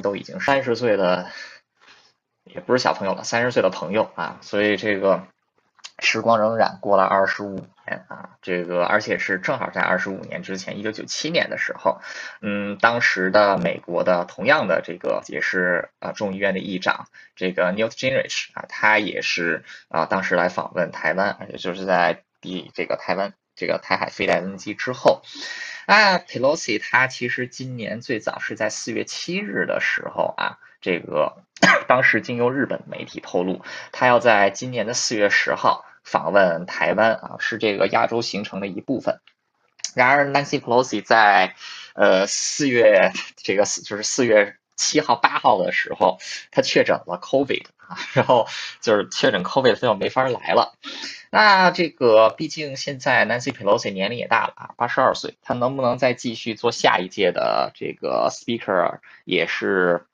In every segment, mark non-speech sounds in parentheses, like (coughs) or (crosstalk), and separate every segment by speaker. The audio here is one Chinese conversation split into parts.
Speaker 1: 都已经三十岁的，也不是小朋友了，三十岁的朋友啊，所以这个。时光荏苒，过了二十五年啊，这个而且是正好在二十五年之前，一九九七年的时候，嗯，当时的美国的同样的这个也是啊众议院的议长，这个 Newt Gingrich 啊，他也是啊当时来访问台湾，也就是在第这个台湾这个台海飞弹危机之后，啊，Pelosi 他其实今年最早是在四月七日的时候啊，这个 (clears throat) 当时经由日本媒体透露，他要在今年的四月十号。访问台湾啊，是这个亚洲行程的一部分。然而，Nancy Pelosi 在呃四月这个就是四月七号、八号的时候，他确诊了 COVID，然后就是确诊 COVID，他就没法来了。那这个毕竟现在 Nancy Pelosi 年龄也大了啊，八十二岁，他能不能再继续做下一届的这个 Speaker，也是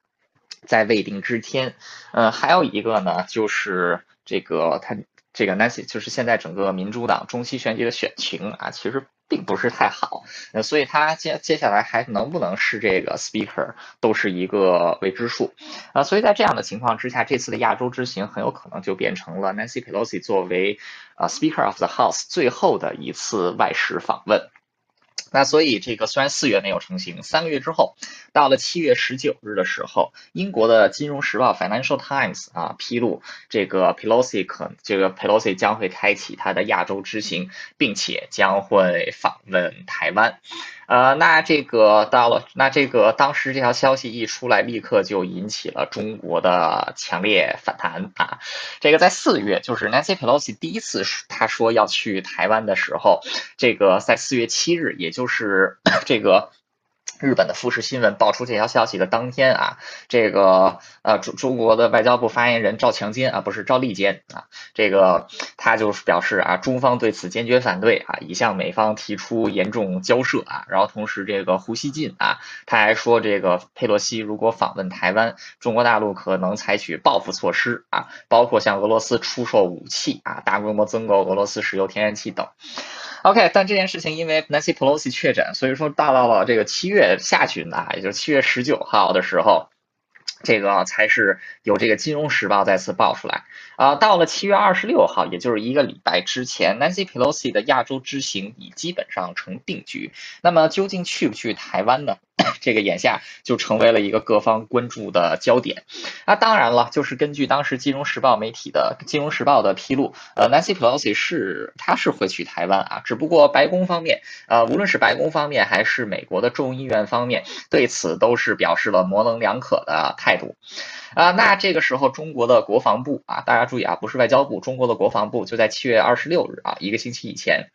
Speaker 1: 在未定之天。嗯，还有一个呢，就是这个他。这个 Nancy 就是现在整个民主党中期选举的选情啊，其实并不是太好，呃，所以他接接下来还能不能是这个 Speaker 都是一个未知数啊，所以在这样的情况之下，这次的亚洲之行很有可能就变成了 Nancy Pelosi 作为啊 Speaker of the House 最后的一次外事访问。那所以这个虽然四月没有成型，三个月之后，到了七月十九日的时候，英国的《金融时报》（Financial Times） 啊披露，这个 Pelosi 可这个 Pelosi 将会开启他的亚洲之行，并且将会访问台湾。呃，那这个到了，那这个当时这条消息一出来，立刻就引起了中国的强烈反弹啊！这个在四月，就是 Nancy Pelosi 第一次他说要去台湾的时候，这个在四月七日，也就是 (coughs) 这个。日本的富士新闻爆出这条消息的当天啊，这个呃中中国的外交部发言人赵强坚啊，不是赵立坚啊，这个他就是表示啊，中方对此坚决反对啊，已向美方提出严重交涉啊。然后同时这个胡锡进啊，他还说这个佩洛西如果访问台湾，中国大陆可能采取报复措施啊，包括向俄罗斯出售武器啊，大规模增购俄罗斯石油天然气等。OK，但这件事情因为 Nancy Pelosi 确诊，所以说到到了这个七月下旬啊，也就是七月十九号的时候，这个才是有这个《金融时报》再次爆出来。啊。到了七月二十六号，也就是一个礼拜之前，Nancy Pelosi 的亚洲之行已基本上成定局。那么究竟去不去台湾呢？(coughs) 这个眼下就成为了一个各方关注的焦点。那当然了，就是根据当时《金融时报》媒体的《金融时报》的披露，呃，Nancy Pelosi 是他是会去台湾啊，只不过白宫方面，呃，无论是白宫方面还是美国的众议院方面，对此都是表示了模棱两可的态度。啊，那这个时候中国的国防部啊，大家注意啊，不是外交部，中国的国防部就在七月二十六日啊，一个星期以前。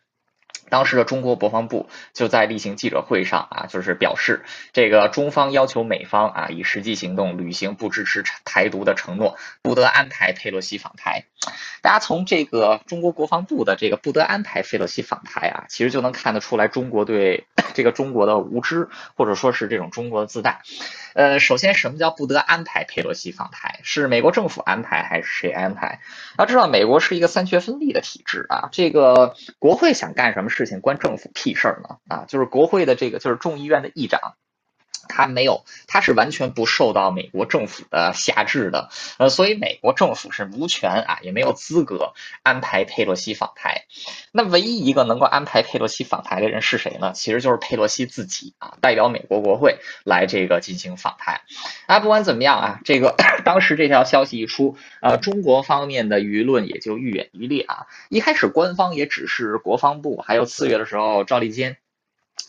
Speaker 1: 当时的中国国防部就在例行记者会上啊，就是表示，这个中方要求美方啊，以实际行动履行不支持台独的承诺，不得安排佩洛西访台。大家从这个中国国防部的这个不得安排佩洛西访台啊，其实就能看得出来中国对 (coughs) 这个中国的无知，或者说是这种中国的自大。呃，首先，什么叫不得安排佩洛西访台？是美国政府安排还是谁安排？要知道，美国是一个三权分立的体制啊，这个国会想干什么事情关政府屁事儿呢？啊，就是国会的这个就是众议院的议长。他没有，他是完全不受到美国政府的辖制的，呃，所以美国政府是无权啊，也没有资格安排佩洛西访台。那唯一一个能够安排佩洛西访台的人是谁呢？其实就是佩洛西自己啊，代表美国国会来这个进行访台。啊，不管怎么样啊，这个 (coughs) 当时这条消息一出，呃，中国方面的舆论也就愈演愈烈啊。一开始官方也只是国防部，还有四月的时候赵立坚。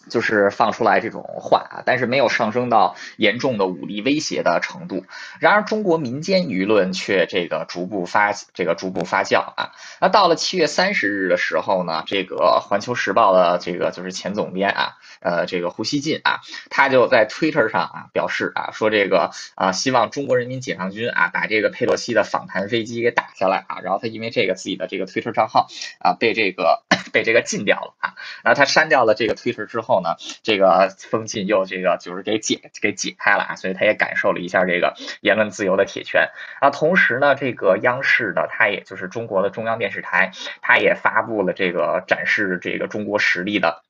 Speaker 1: 就是放出来这种话啊，但是没有上升到严重的武力威胁的程度。然而，中国民间舆论却这个逐步发这个逐步发酵啊。那到了七月三十日的时候呢，这个《环球时报》的这个就是前总编啊，呃，这个胡锡进啊，他就在 Twitter 上啊表示啊，说这个啊，希望中国人民解放军啊把这个佩洛西的访谈飞机给打下来啊。然后他因为这个自己的这个 Twitter 账号啊被这个 (coughs) 被这个禁掉了啊。然后他删掉了这个 Twitter 之后。后呢，这个封禁又这个就是给解给解开了啊，所以他也感受了一下这个言论自由的铁拳啊。同时呢，这个央视的他也就是中国的中央电视台，他也发布了这个展示这个中国实力的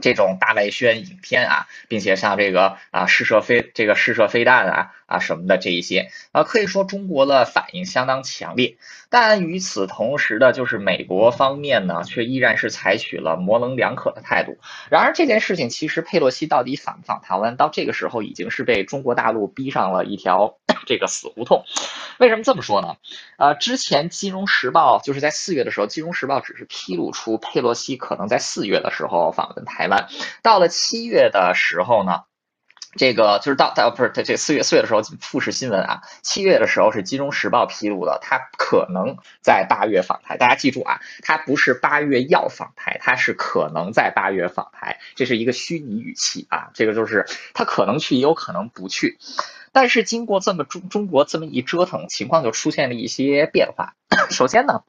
Speaker 1: 这种大外宣影片啊，并且像这个啊试射飞这个试射飞弹啊啊什么的这一些啊，可以说中国的反应相当强烈。但与此同时的，就是美国方面呢，却依然是采取了模棱两可的态度。然而这件事情，其实佩洛西到底访不访台湾，到这个时候已经是被中国大陆逼上了一条这个死胡同。为什么这么说呢？呃，之前《金融时报》就是在四月的时候，《金融时报》只是披露出佩洛西可能在四月的时候访问台湾，到了七月的时候呢。这个就是到到不是这四月四月的时候，富士新闻啊，七月的时候是金融时报披露的，他可能在八月访台。大家记住啊，他不是八月要访台，他是可能在八月访台，这是一个虚拟语气啊。这个就是他可能去，也有可能不去。但是经过这么中中国这么一折腾，情况就出现了一些变化。(coughs) 首先呢。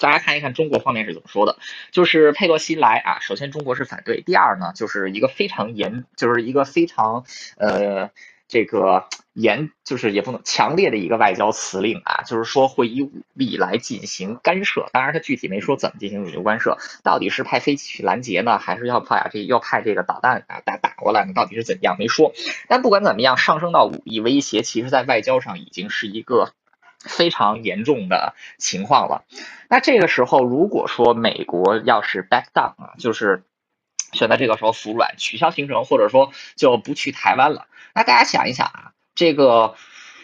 Speaker 1: 大家看一看中国方面是怎么说的，就是佩洛西来啊，首先中国是反对，第二呢，就是一个非常严，就是一个非常呃这个严，就是也不能强烈的一个外交辞令啊，就是说会以武力来进行干涉，当然他具体没说怎么进行武力干涉，到底是派飞机去拦截呢，还是要派这要派这个导弹啊打打过来呢？到底是怎样没说，但不管怎么样，上升到武力威胁，其实在外交上已经是一个。非常严重的情况了。那这个时候，如果说美国要是 back down 啊，就是选择这个时候服软，取消行程，或者说就不去台湾了，那大家想一想啊，这个。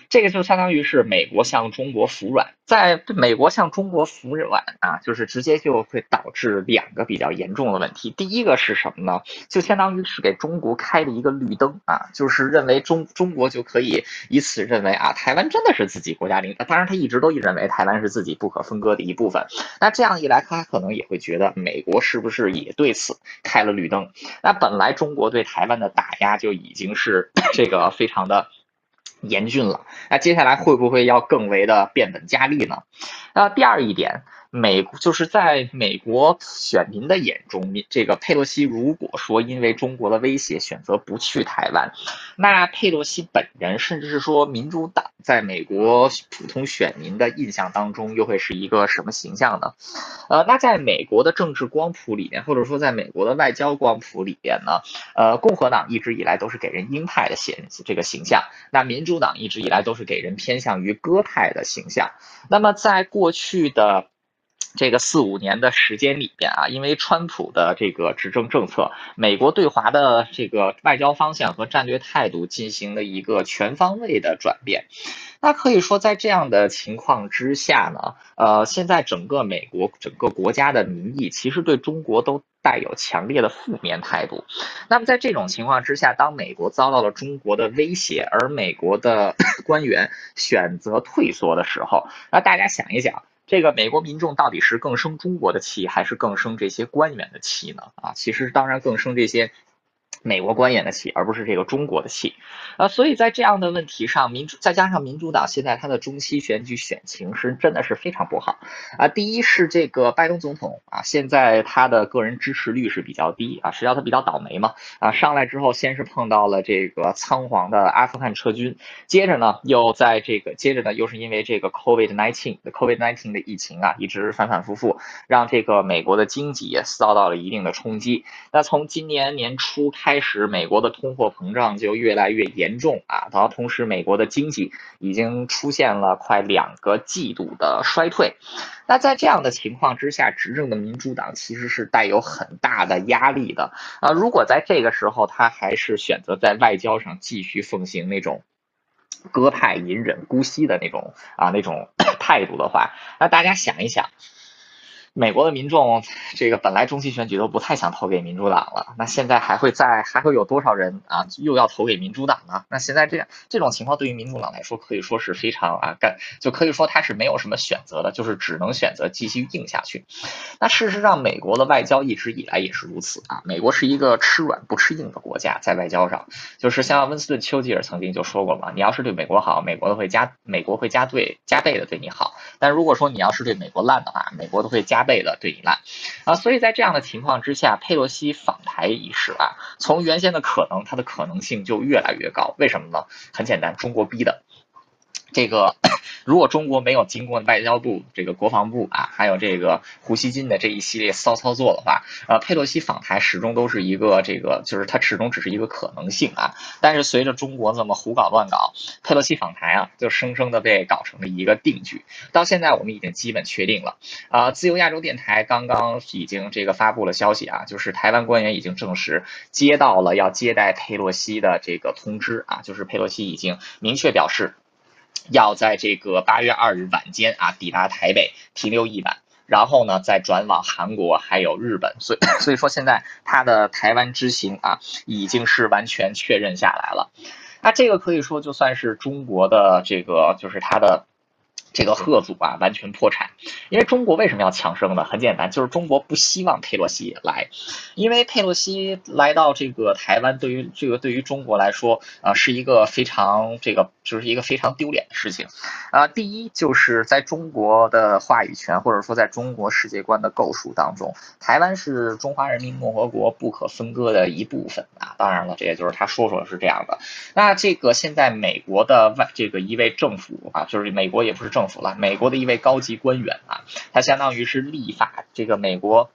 Speaker 1: 这个就相当于是美国向中国服软，在美国向中国服软啊，就是直接就会导致两个比较严重的问题。第一个是什么呢？就相当于是给中国开了一个绿灯啊，就是认为中中国就可以以此认为啊，台湾真的是自己国家领，当然他一直都认为台湾是自己不可分割的一部分。那这样一来，他可能也会觉得美国是不是也对此开了绿灯？那本来中国对台湾的打压就已经是 (coughs) 这个非常的。严峻了，那接下来会不会要更为的变本加厉呢？那第二一点。美就是在美国选民的眼中，这个佩洛西如果说因为中国的威胁选择不去台湾，那佩洛西本人甚至是说民主党在美国普通选民的印象当中又会是一个什么形象呢？呃，那在美国的政治光谱里面，或者说在美国的外交光谱里边呢，呃，共和党一直以来都是给人鹰派的形这个形象，那民主党一直以来都是给人偏向于鸽派的形象。那么在过去的。这个四五年的时间里边啊，因为川普的这个执政政策，美国对华的这个外交方向和战略态度进行了一个全方位的转变。那可以说，在这样的情况之下呢，呃，现在整个美国整个国家的民意其实对中国都带有强烈的负面态度。那么在这种情况之下，当美国遭到了中国的威胁，而美国的 (coughs) 官员选择退缩的时候，那大家想一想。这个美国民众到底是更生中国的气，还是更生这些官员的气呢？啊，其实当然更生这些。美国官员的气，而不是这个中国的气，啊，所以在这样的问题上，民主再加上民主党现在他的中期选举选情是真的是非常不好啊。第一是这个拜登总统啊，现在他的个人支持率是比较低啊，实际上他比较倒霉嘛啊，上来之后先是碰到了这个仓皇的阿富汗撤军，接着呢又在这个接着呢又是因为这个 COVID nineteen COVID nineteen 的疫情啊，一直反反复复，让这个美国的经济也遭到了一定的冲击。那从今年年初开。开始，美国的通货膨胀就越来越严重啊，然后同时，美国的经济已经出现了快两个季度的衰退。那在这样的情况之下，执政的民主党其实是带有很大的压力的啊。如果在这个时候，他还是选择在外交上继续奉行那种鸽派、隐忍、姑息的那种啊那种 (coughs) 态度的话，那大家想一想。美国的民众，这个本来中期选举都不太想投给民主党了，那现在还会在还会有多少人啊又要投给民主党呢？那现在这样这种情况对于民主党来说可以说是非常啊干，就可以说他是没有什么选择的，就是只能选择继续硬下去。那事实上，美国的外交一直以来也是如此啊。美国是一个吃软不吃硬的国家，在外交上，就是像温斯顿丘吉尔曾经就说过嘛，你要是对美国好，美国都会加美国会加对加倍的对你好；但如果说你要是对美国烂的话，美国都会加。倍的对你来啊，所以在这样的情况之下，佩洛西访台一事啊，从原先的可能，它的可能性就越来越高。为什么呢？很简单，中国逼的。这个如果中国没有经过外交部、这个国防部啊，还有这个胡锡进的这一系列骚操作的话，呃，佩洛西访台始终都是一个这个，就是它始终只是一个可能性啊。但是随着中国这么胡搞乱搞，佩洛西访台啊，就生生的被搞成了一个定局。到现在我们已经基本确定了啊，自由亚洲电台刚刚已经这个发布了消息啊，就是台湾官员已经证实接到了要接待佩洛西的这个通知啊，就是佩洛西已经明确表示。要在这个八月二日晚间啊抵达台北停留一晚，然后呢再转往韩国还有日本，所以 (coughs) 所以说现在他的台湾之行啊已经是完全确认下来了，那这个可以说就算是中国的这个就是他的。这个贺祖啊，完全破产，因为中国为什么要强生呢？很简单，就是中国不希望佩洛西来，因为佩洛西来到这个台湾，对于这个对于中国来说啊，是一个非常这个就是一个非常丢脸的事情啊。第一，就是在中国的话语权或者说在中国世界观的构树当中，台湾是中华人民共和国不可分割的一部分啊。当然了，这也就是他说说是这样的。那这个现在美国的外这个一位政府啊，就是美国也不是政。美国的一位高级官员啊，他相当于是立法这个美国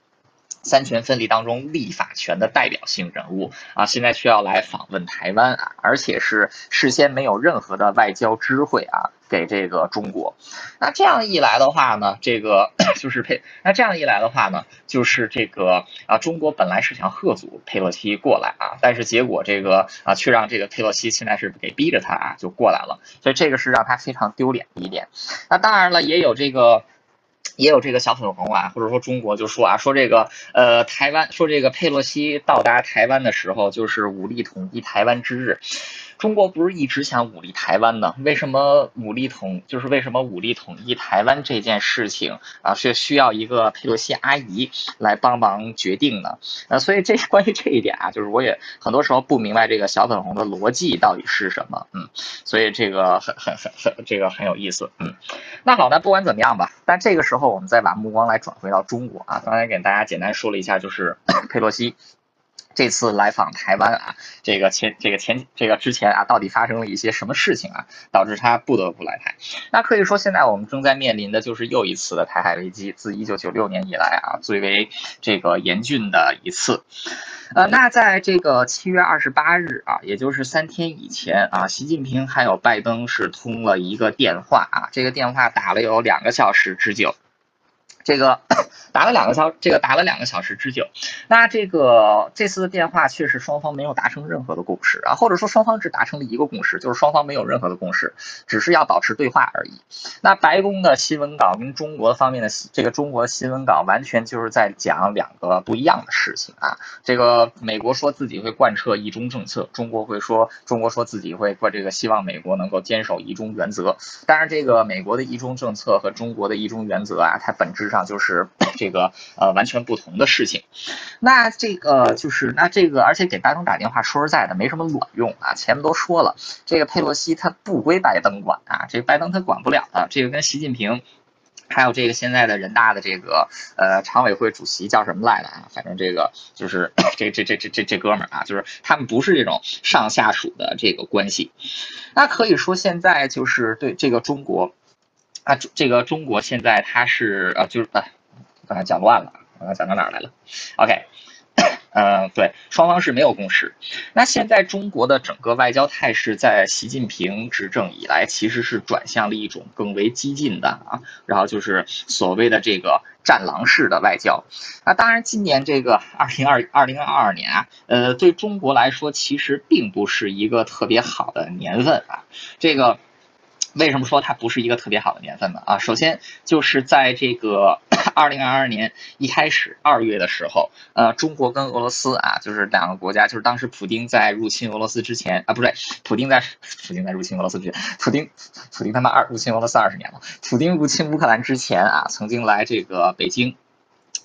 Speaker 1: 三权分立当中立法权的代表性人物啊，现在需要来访问台湾啊，而且是事先没有任何的外交知会啊，给这个中国。那这样一来的话呢，这个 (coughs) 就是佩，那这样一来的话呢，就是这个啊，中国本来是想贺阻佩洛西过来啊，但是结果这个啊，却让这个佩洛西现在是给逼着他啊就过来了，所以这个是让他非常丢脸的一点。那当然了，也有这个。也有这个小粉红啊，或者说中国就说啊，说这个呃台湾，说这个佩洛西到达台湾的时候，就是武力统一台湾之日。中国不是一直想武力台湾呢？为什么武力统就是为什么武力统一台湾这件事情啊，是需要一个佩洛西阿姨来帮忙决定呢？呃，所以这关于这一点啊，就是我也很多时候不明白这个小粉红的逻辑到底是什么，嗯，所以这个很很很很这个很有意思，嗯，那好，那不管怎么样吧，但这个时候我们再把目光来转回到中国啊，刚才给大家简单说了一下，就是 (coughs) 佩洛西。这次来访台湾啊，这个前这个前这个之前啊，到底发生了一些什么事情啊，导致他不得不来台？那可以说，现在我们正在面临的就是又一次的台海危机，自一九九六年以来啊，最为这个严峻的一次。呃，那在这个七月二十八日啊，也就是三天以前啊，习近平还有拜登是通了一个电话啊，这个电话打了有两个小时之久。这个 (coughs) 打了两个小，这个打了两个小时之久。那这个这次的电话确实双方没有达成任何的共识啊，或者说双方只达成了一个共识，就是双方没有任何的共识，只是要保持对话而已。那白宫的新闻稿跟中国方面的这个中国新闻稿完全就是在讲两个不一样的事情啊。这个美国说自己会贯彻一中政策，中国会说中国说自己会过这个希望美国能够坚守一中原则。当然，这个美国的一中政策和中国的一中原则啊，它本质。上就是 (coughs) 这个呃完全不同的事情，那这个就是那这个，而且给拜登打电话，说实在的没什么卵用啊。前面都说了，这个佩洛西他不归拜登管啊，这拜登他管不了的。这个跟习近平还有这个现在的人大的这个呃常委会主席叫什么来着啊？反正这个就是 (coughs) 这这这这这这哥们儿啊，就是他们不是这种上下属的这个关系。那可以说现在就是对这个中国。啊，这个中国现在它是啊，就是啊，刚才讲乱了，刚才讲到哪儿来了？OK，(coughs) 呃，对，双方是没有共识。那现在中国的整个外交态势，在习近平执政以来，其实是转向了一种更为激进的啊，然后就是所谓的这个战狼式的外交。那当然，今年这个二零二二零二二年啊，呃，对中国来说，其实并不是一个特别好的年份啊，这个。为什么说它不是一个特别好的年份呢？啊，首先就是在这个 (coughs) 二零二二年一开始二月的时候，呃，中国跟俄罗斯啊，就是两个国家，就是当时普京在入侵俄罗斯之前啊，不对，普京在普京在入侵俄罗斯之前，普京普京他妈二入侵俄罗斯二十年了，普京入侵乌克兰之前啊，曾经来这个北京。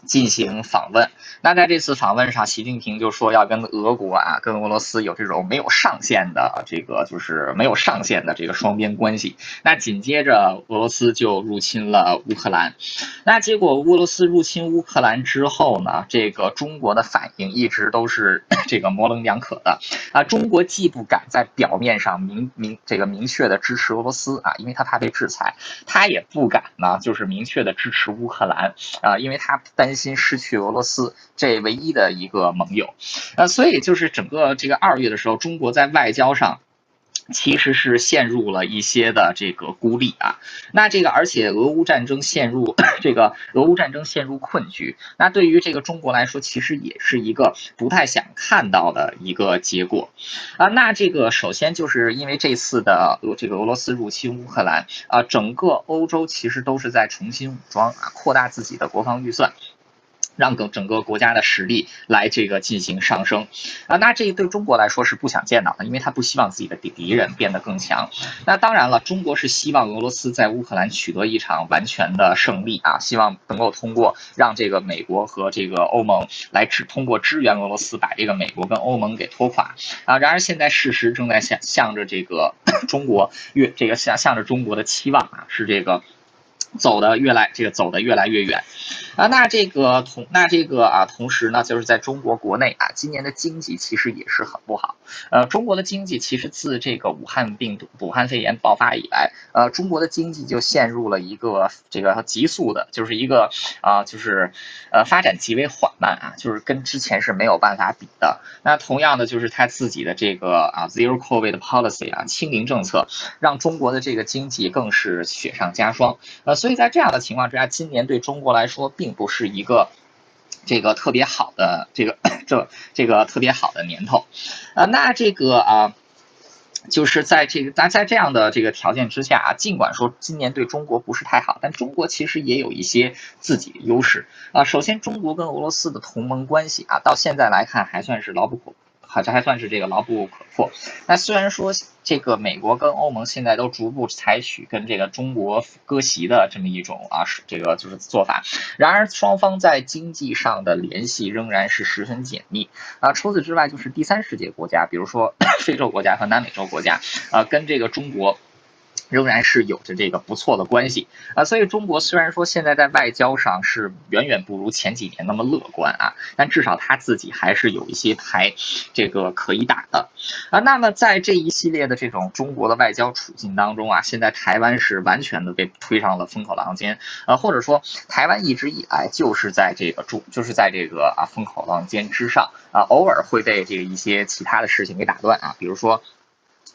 Speaker 1: 进行访问。那在这次访问上，习近平就说要跟俄国啊，跟俄罗斯有这种没有上限的这个，就是没有上限的这个双边关系。那紧接着，俄罗斯就入侵了乌克兰。那结果，俄罗斯入侵乌克兰之后呢，这个中国的反应一直都是这个模棱两可的啊。中国既不敢在表面上明明这个明确的支持俄罗斯啊，因为他怕被制裁；他也不敢呢，就是明确的支持乌克兰啊，因为他担心失去俄罗斯。这唯一的一个盟友，呃，所以就是整个这个二月的时候，中国在外交上其实是陷入了一些的这个孤立啊。那这个而且俄乌战争陷入 (coughs) 这个俄乌战争陷入困局，那对于这个中国来说，其实也是一个不太想看到的一个结果啊。那这个首先就是因为这次的俄这个俄罗斯入侵乌克兰啊，整个欧洲其实都是在重新武装啊，扩大自己的国防预算。让整整个国家的实力来这个进行上升啊，那这对中国来说是不想见到的，因为他不希望自己的敌敌人变得更强。那当然了，中国是希望俄罗斯在乌克兰取得一场完全的胜利啊，希望能够通过让这个美国和这个欧盟来支通过支援俄罗斯，把这个美国跟欧盟给拖垮啊。然而现在事实正在向向着这个 (coughs) 中国越这个向向着中国的期望啊，是这个。走的越来这个走的越来越远，啊，那这个同那这个啊，同时呢，就是在中国国内啊，今年的经济其实也是很不好。呃，中国的经济其实自这个武汉病毒、武汉肺炎爆发以来，呃，中国的经济就陷入了一个这个急速的，就是一个啊，就是呃发展极为缓慢啊，就是跟之前是没有办法比的。那同样的，就是他自己的这个啊 zero covid policy 啊，清零政策，让中国的这个经济更是雪上加霜。呃，所以在这样的情况之下，今年对中国来说并不是一个这个特别好的这个这这个特别好的年头，啊，那这个啊，就是在这个在在这样的这个条件之下啊，尽管说今年对中国不是太好，但中国其实也有一些自己的优势啊。首先，中国跟俄罗斯的同盟关系啊，到现在来看还算是牢不可。好像还算是这个牢不可破。那虽然说这个美国跟欧盟现在都逐步采取跟这个中国割席的这么一种啊，这个就是做法，然而双方在经济上的联系仍然是十分紧密啊。除此之外，就是第三世界国家，比如说 (coughs) 非洲国家和南美洲国家啊，跟这个中国。仍然是有着这个不错的关系啊，所以中国虽然说现在在外交上是远远不如前几年那么乐观啊，但至少他自己还是有一些牌这个可以打的啊。那么在这一系列的这种中国的外交处境当中啊，现在台湾是完全的被推上了风口浪尖啊，或者说台湾一直以来就是在这个中就是在这个啊风口浪尖之上啊，偶尔会被这个一些其他的事情给打断啊，比如说。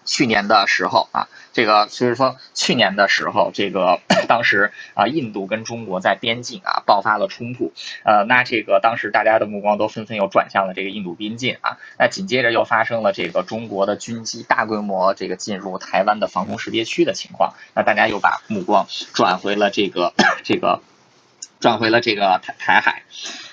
Speaker 1: 去年的时候啊，这个所以说去年的时候，这个 (clears throat) 当时啊，印度跟中国在边境啊爆发了冲突，呃，那这个当时大家的目光都纷纷又转向了这个印度边境啊，那紧接着又发生了这个中国的军机大规模这个进入台湾的防空识别区的情况，那大家又把目光转回了这个 (clears throat) 这个转回了这个台台海。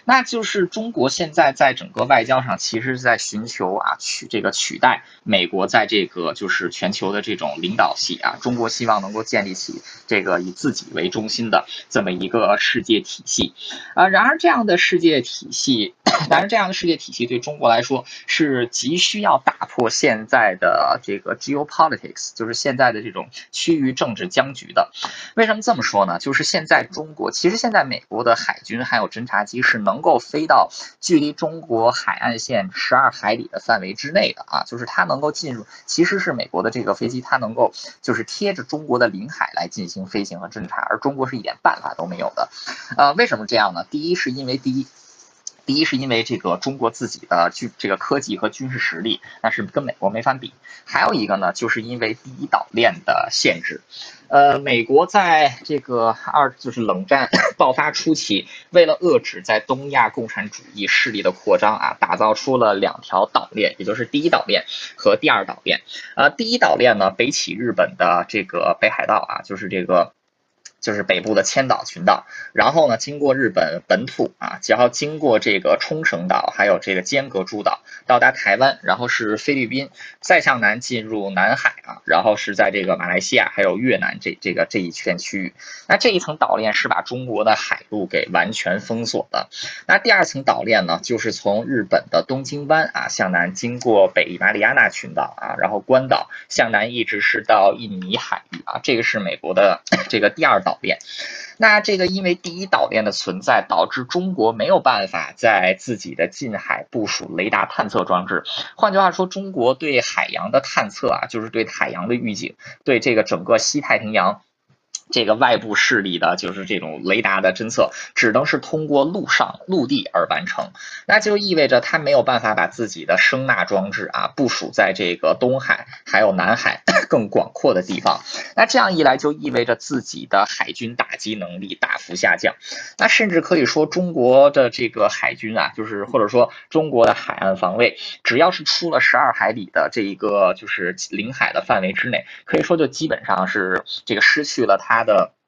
Speaker 1: 那就是中国现在在整个外交上，其实是在寻求啊取这个取代美国在这个就是全球的这种领导系啊，中国希望能够建立起这个以自己为中心的这么一个世界体系啊。然而这样的世界体系，当然这样的世界体系对中国来说是急需要打破现在的这个 geopolitics，就是现在的这种区域政治僵局的。为什么这么说呢？就是现在中国其实现在美国的海军还有侦察机是能。能够飞到距离中国海岸线十二海里的范围之内的啊，就是它能够进入，其实是美国的这个飞机，它能够就是贴着中国的领海来进行飞行和侦察，而中国是一点办法都没有的。呃，为什么这样呢？第一是因为第一，第一是因为这个中国自己的军这个科技和军事实力那是跟美国没法比，还有一个呢，就是因为第一岛链的限制。呃，美国在这个二就是冷战 (coughs) 爆发初期，为了遏制在东亚共产主义势力的扩张啊，打造出了两条岛链，也就是第一岛链和第二岛链。啊，第一岛链呢，北起日本的这个北海道啊，就是这个。就是北部的千岛群岛，然后呢，经过日本本土啊，然后经过这个冲绳岛，还有这个尖阁诸岛，到达台湾，然后是菲律宾，再向南进入南海啊，然后是在这个马来西亚还有越南这这个这一圈区域。那这一层岛链是把中国的海路给完全封锁的。那第二层岛链呢，就是从日本的东京湾啊向南，经过北马里亚纳群岛啊，然后关岛向南一直是到印尼海域啊，这个是美国的 (coughs) 这个第二岛。岛链，那这个因为第一岛链的存在，导致中国没有办法在自己的近海部署雷达探测装置。换句话说，中国对海洋的探测啊，就是对海洋的预警，对这个整个西太平洋。这个外部势力的，就是这种雷达的侦测，只能是通过陆上陆地而完成，那就意味着它没有办法把自己的声呐装置啊部署在这个东海还有南海 (clears throat) 更广阔的地方。那这样一来，就意味着自己的海军打击能力大幅下降。那甚至可以说，中国的这个海军啊，就是或者说中国的海岸防卫，只要是出了十二海里的这一个就是领海的范围之内，可以说就基本上是这个失去了它。它的。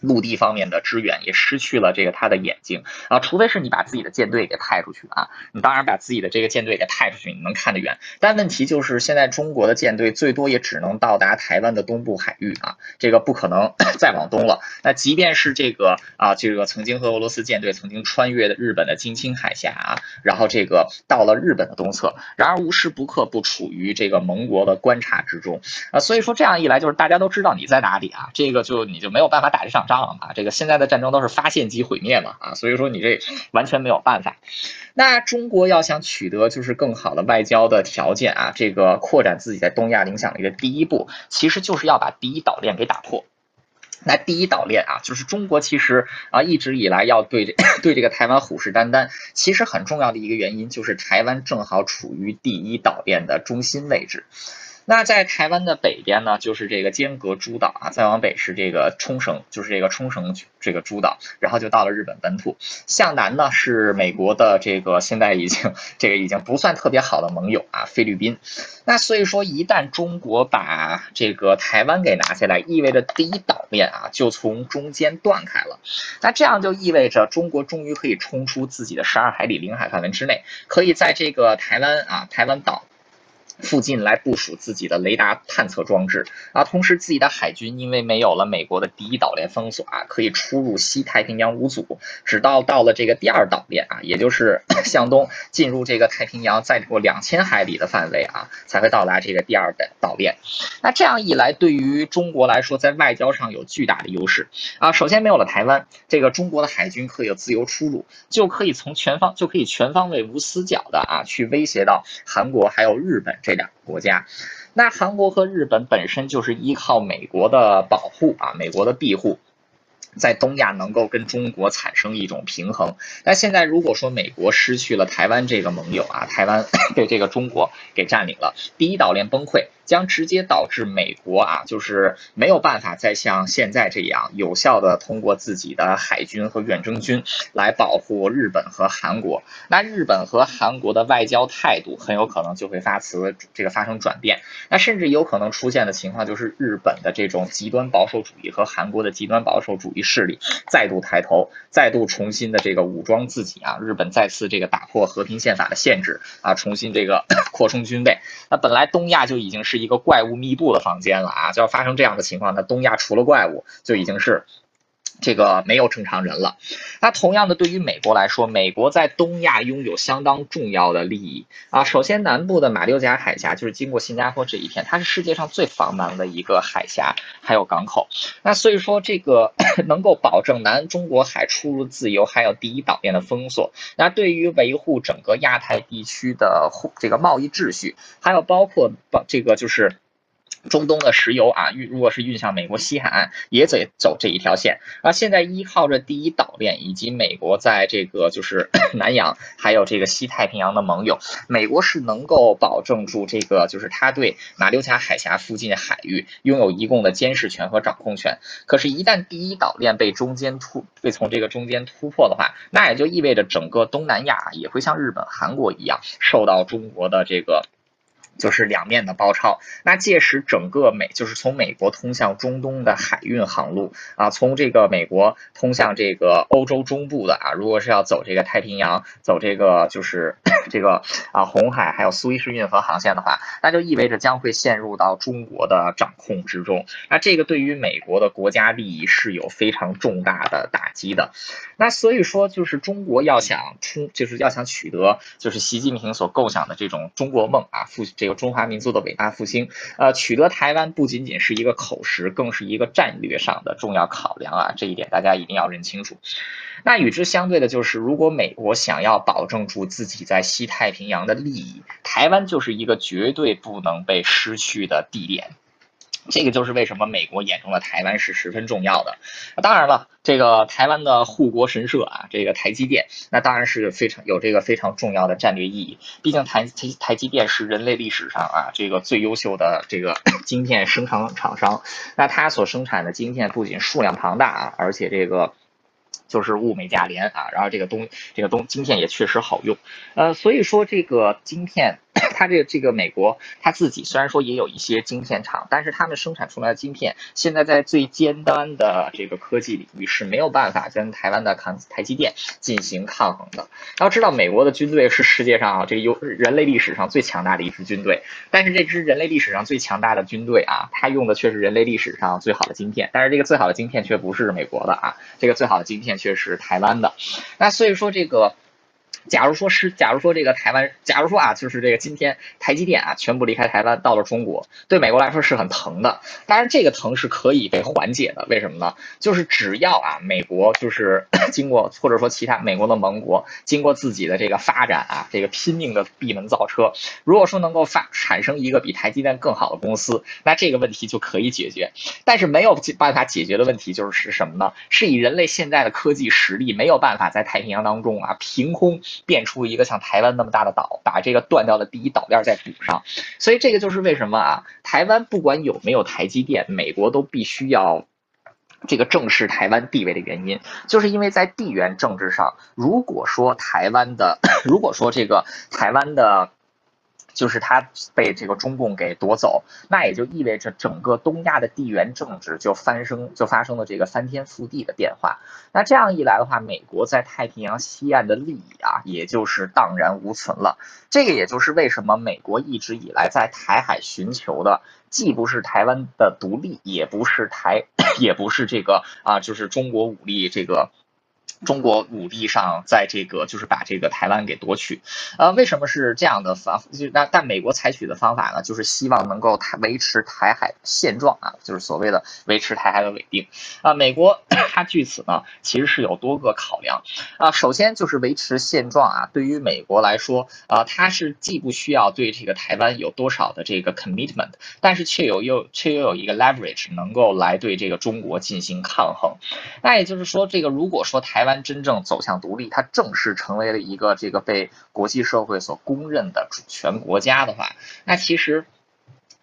Speaker 1: 陆地方面的支援也失去了这个他的眼睛啊，除非是你把自己的舰队给派出去啊，你当然把自己的这个舰队给派出去，你能看得远。但问题就是现在中国的舰队最多也只能到达台湾的东部海域啊，这个不可能 (coughs) 再往东了。那即便是这个啊，这个曾经和俄罗斯舰队曾经穿越的日本的金青海峡啊，然后这个到了日本的东侧，然而无时不刻不处于这个盟国的观察之中啊，所以说这样一来就是大家都知道你在哪里啊，这个就你就没有办法打这场。仗啊，这个现在的战争都是发现即毁灭嘛啊，所以说你这完全没有办法。那中国要想取得就是更好的外交的条件啊，这个扩展自己在东亚影响力的第一步，其实就是要把第一岛链给打破。那第一岛链啊，就是中国其实啊一直以来要对这 (coughs) 对这个台湾虎视眈眈，其实很重要的一个原因就是台湾正好处于第一岛链的中心位置。那在台湾的北边呢，就是这个尖阁诸岛啊，再往北是这个冲绳，就是这个冲绳这个诸岛，然后就到了日本本土。向南呢是美国的这个现在已经这个已经不算特别好的盟友啊，菲律宾。那所以说，一旦中国把这个台湾给拿下来，意味着第一岛链啊就从中间断开了。那这样就意味着中国终于可以冲出自己的十二海里领海范围之内，可以在这个台湾啊台湾岛。附近来部署自己的雷达探测装置啊，同时自己的海军因为没有了美国的第一岛链封锁啊，可以出入西太平洋无阻，直到到了这个第二岛链啊，也就是 (coughs) 向东进入这个太平洋再过两千海里的范围啊，才会到达这个第二的岛链。那这样一来，对于中国来说，在外交上有巨大的优势啊。首先没有了台湾，这个中国的海军可以自由出入，就可以从全方就可以全方位无死角的啊，去威胁到韩国还有日本。这两个国家，那韩国和日本本身就是依靠美国的保护啊，美国的庇护。在东亚能够跟中国产生一种平衡。那现在如果说美国失去了台湾这个盟友啊，台湾 (coughs) 被这个中国给占领了，第一岛链崩溃，将直接导致美国啊，就是没有办法再像现在这样有效的通过自己的海军和远征军来保护日本和韩国。那日本和韩国的外交态度很有可能就会发词这个发生转变。那甚至有可能出现的情况就是日本的这种极端保守主义和韩国的极端保守主义。势力再度抬头，再度重新的这个武装自己啊！日本再次这个打破和平宪法的限制啊，重新这个 (coughs) 扩充军备。那本来东亚就已经是一个怪物密布的房间了啊，就要发生这样的情况，那东亚除了怪物就已经是。这个没有正常人了。那同样的，对于美国来说，美国在东亚拥有相当重要的利益啊。首先，南部的马六甲海峡就是经过新加坡这一片，它是世界上最繁忙的一个海峡，还有港口。那所以说，这个 (clears throat) 能够保证南中国海出入自由，还有第一岛链的封锁。那对于维护整个亚太地区的这个贸易秩序，还有包括这个就是。中东的石油啊，运如果是运向美国西海岸，也得走这一条线。而现在依靠着第一岛链以及美国在这个就是 (coughs) 南洋，还有这个西太平洋的盟友，美国是能够保证住这个就是他对马六甲海峡附近海域拥有一共的监视权和掌控权。可是，一旦第一岛链被中间突被从这个中间突破的话，那也就意味着整个东南亚也会像日本、韩国一样受到中国的这个。就是两面的包抄，那届时整个美就是从美国通向中东的海运航路啊，从这个美国通向这个欧洲中部的啊，如果是要走这个太平洋，走这个就是 (coughs) 这个啊红海还有苏伊士运河航线的话，那就意味着将会陷入到中国的掌控之中。那这个对于美国的国家利益是有非常重大的打击的。那所以说，就是中国要想出，就是要想取得，就是习近平所构想的这种中国梦啊，复这中华民族的伟大复兴，呃，取得台湾不仅仅是一个口实，更是一个战略上的重要考量啊，这一点大家一定要认清楚。那与之相对的就是，如果美国想要保证住自己在西太平洋的利益，台湾就是一个绝对不能被失去的地点。这个就是为什么美国眼中的台湾是十分重要的。当然了，这个台湾的护国神社啊，这个台积电，那当然是非常有这个非常重要的战略意义。毕竟台台台积电是人类历史上啊这个最优秀的这个 (clears throat) 晶片生产厂商。那它所生产的晶片不仅数量庞大啊，而且这个。就是物美价廉啊，然后这个东这个东晶片也确实好用，呃，所以说这个晶片，它这个这个美国它自己虽然说也有一些晶片厂，但是他们生产出来的晶片，现在在最尖端的这个科技领域是没有办法跟台湾的抗台积电进行抗衡的。要知道，美国的军队是世界上啊这有人类历史上最强大的一支军队，但是这支人类历史上最强大的军队啊，它用的却是人类历史上最好的晶片，但是这个最好的晶片却不是美国的啊，这个最好的晶片。确实台湾的，那所以说这个。假如说是，假如说这个台湾，假如说啊，就是这个今天台积电啊全部离开台湾到了中国，对美国来说是很疼的。当然，这个疼是可以被缓解的。为什么呢？就是只要啊，美国就是经过或者说其他美国的盟国经过自己的这个发展啊，这个拼命的闭门造车，如果说能够发产生一个比台积电更好的公司，那这个问题就可以解决。但是没有办法解决的问题就是是什么呢？是以人类现在的科技实力没有办法在太平洋当中啊凭空。变出一个像台湾那么大的岛，把这个断掉的第一岛链再补上，所以这个就是为什么啊，台湾不管有没有台积电，美国都必须要这个正视台湾地位的原因，就是因为在地缘政治上，如果说台湾的，(coughs) 如果说这个台湾的。就是它被这个中共给夺走，那也就意味着整个东亚的地缘政治就翻生就发生了这个翻天覆地的变化。那这样一来的话，美国在太平洋西岸的利益啊，也就是荡然无存了。这个也就是为什么美国一直以来在台海寻求的，既不是台湾的独立，也不是台，(coughs) 也不是这个啊，就是中国武力这个。中国武力上，在这个就是把这个台湾给夺取，呃，为什么是这样的方？就那但美国采取的方法呢，就是希望能够台维持台海现状啊，就是所谓的维持台海的稳定啊。美国 (coughs) 它据此呢，其实是有多个考量啊。首先就是维持现状啊，对于美国来说啊，它是既不需要对这个台湾有多少的这个 commitment，但是却有又却又有一个 leverage 能够来对这个中国进行抗衡。那也就是说，这个如果说台湾湾真正走向独立，它正式成为了一个这个被国际社会所公认的主权国家的话，那其实。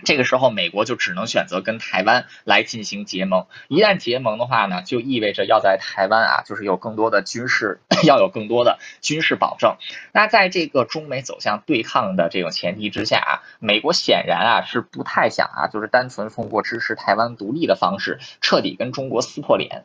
Speaker 1: 这个时候，美国就只能选择跟台湾来进行结盟。一旦结盟的话呢，就意味着要在台湾啊，就是有更多的军事，(coughs) 要有更多的军事保证。那在这个中美走向对抗的这种前提之下啊，美国显然啊是不太想啊，就是单纯通过支持台湾独立的方式彻底跟中国撕破脸。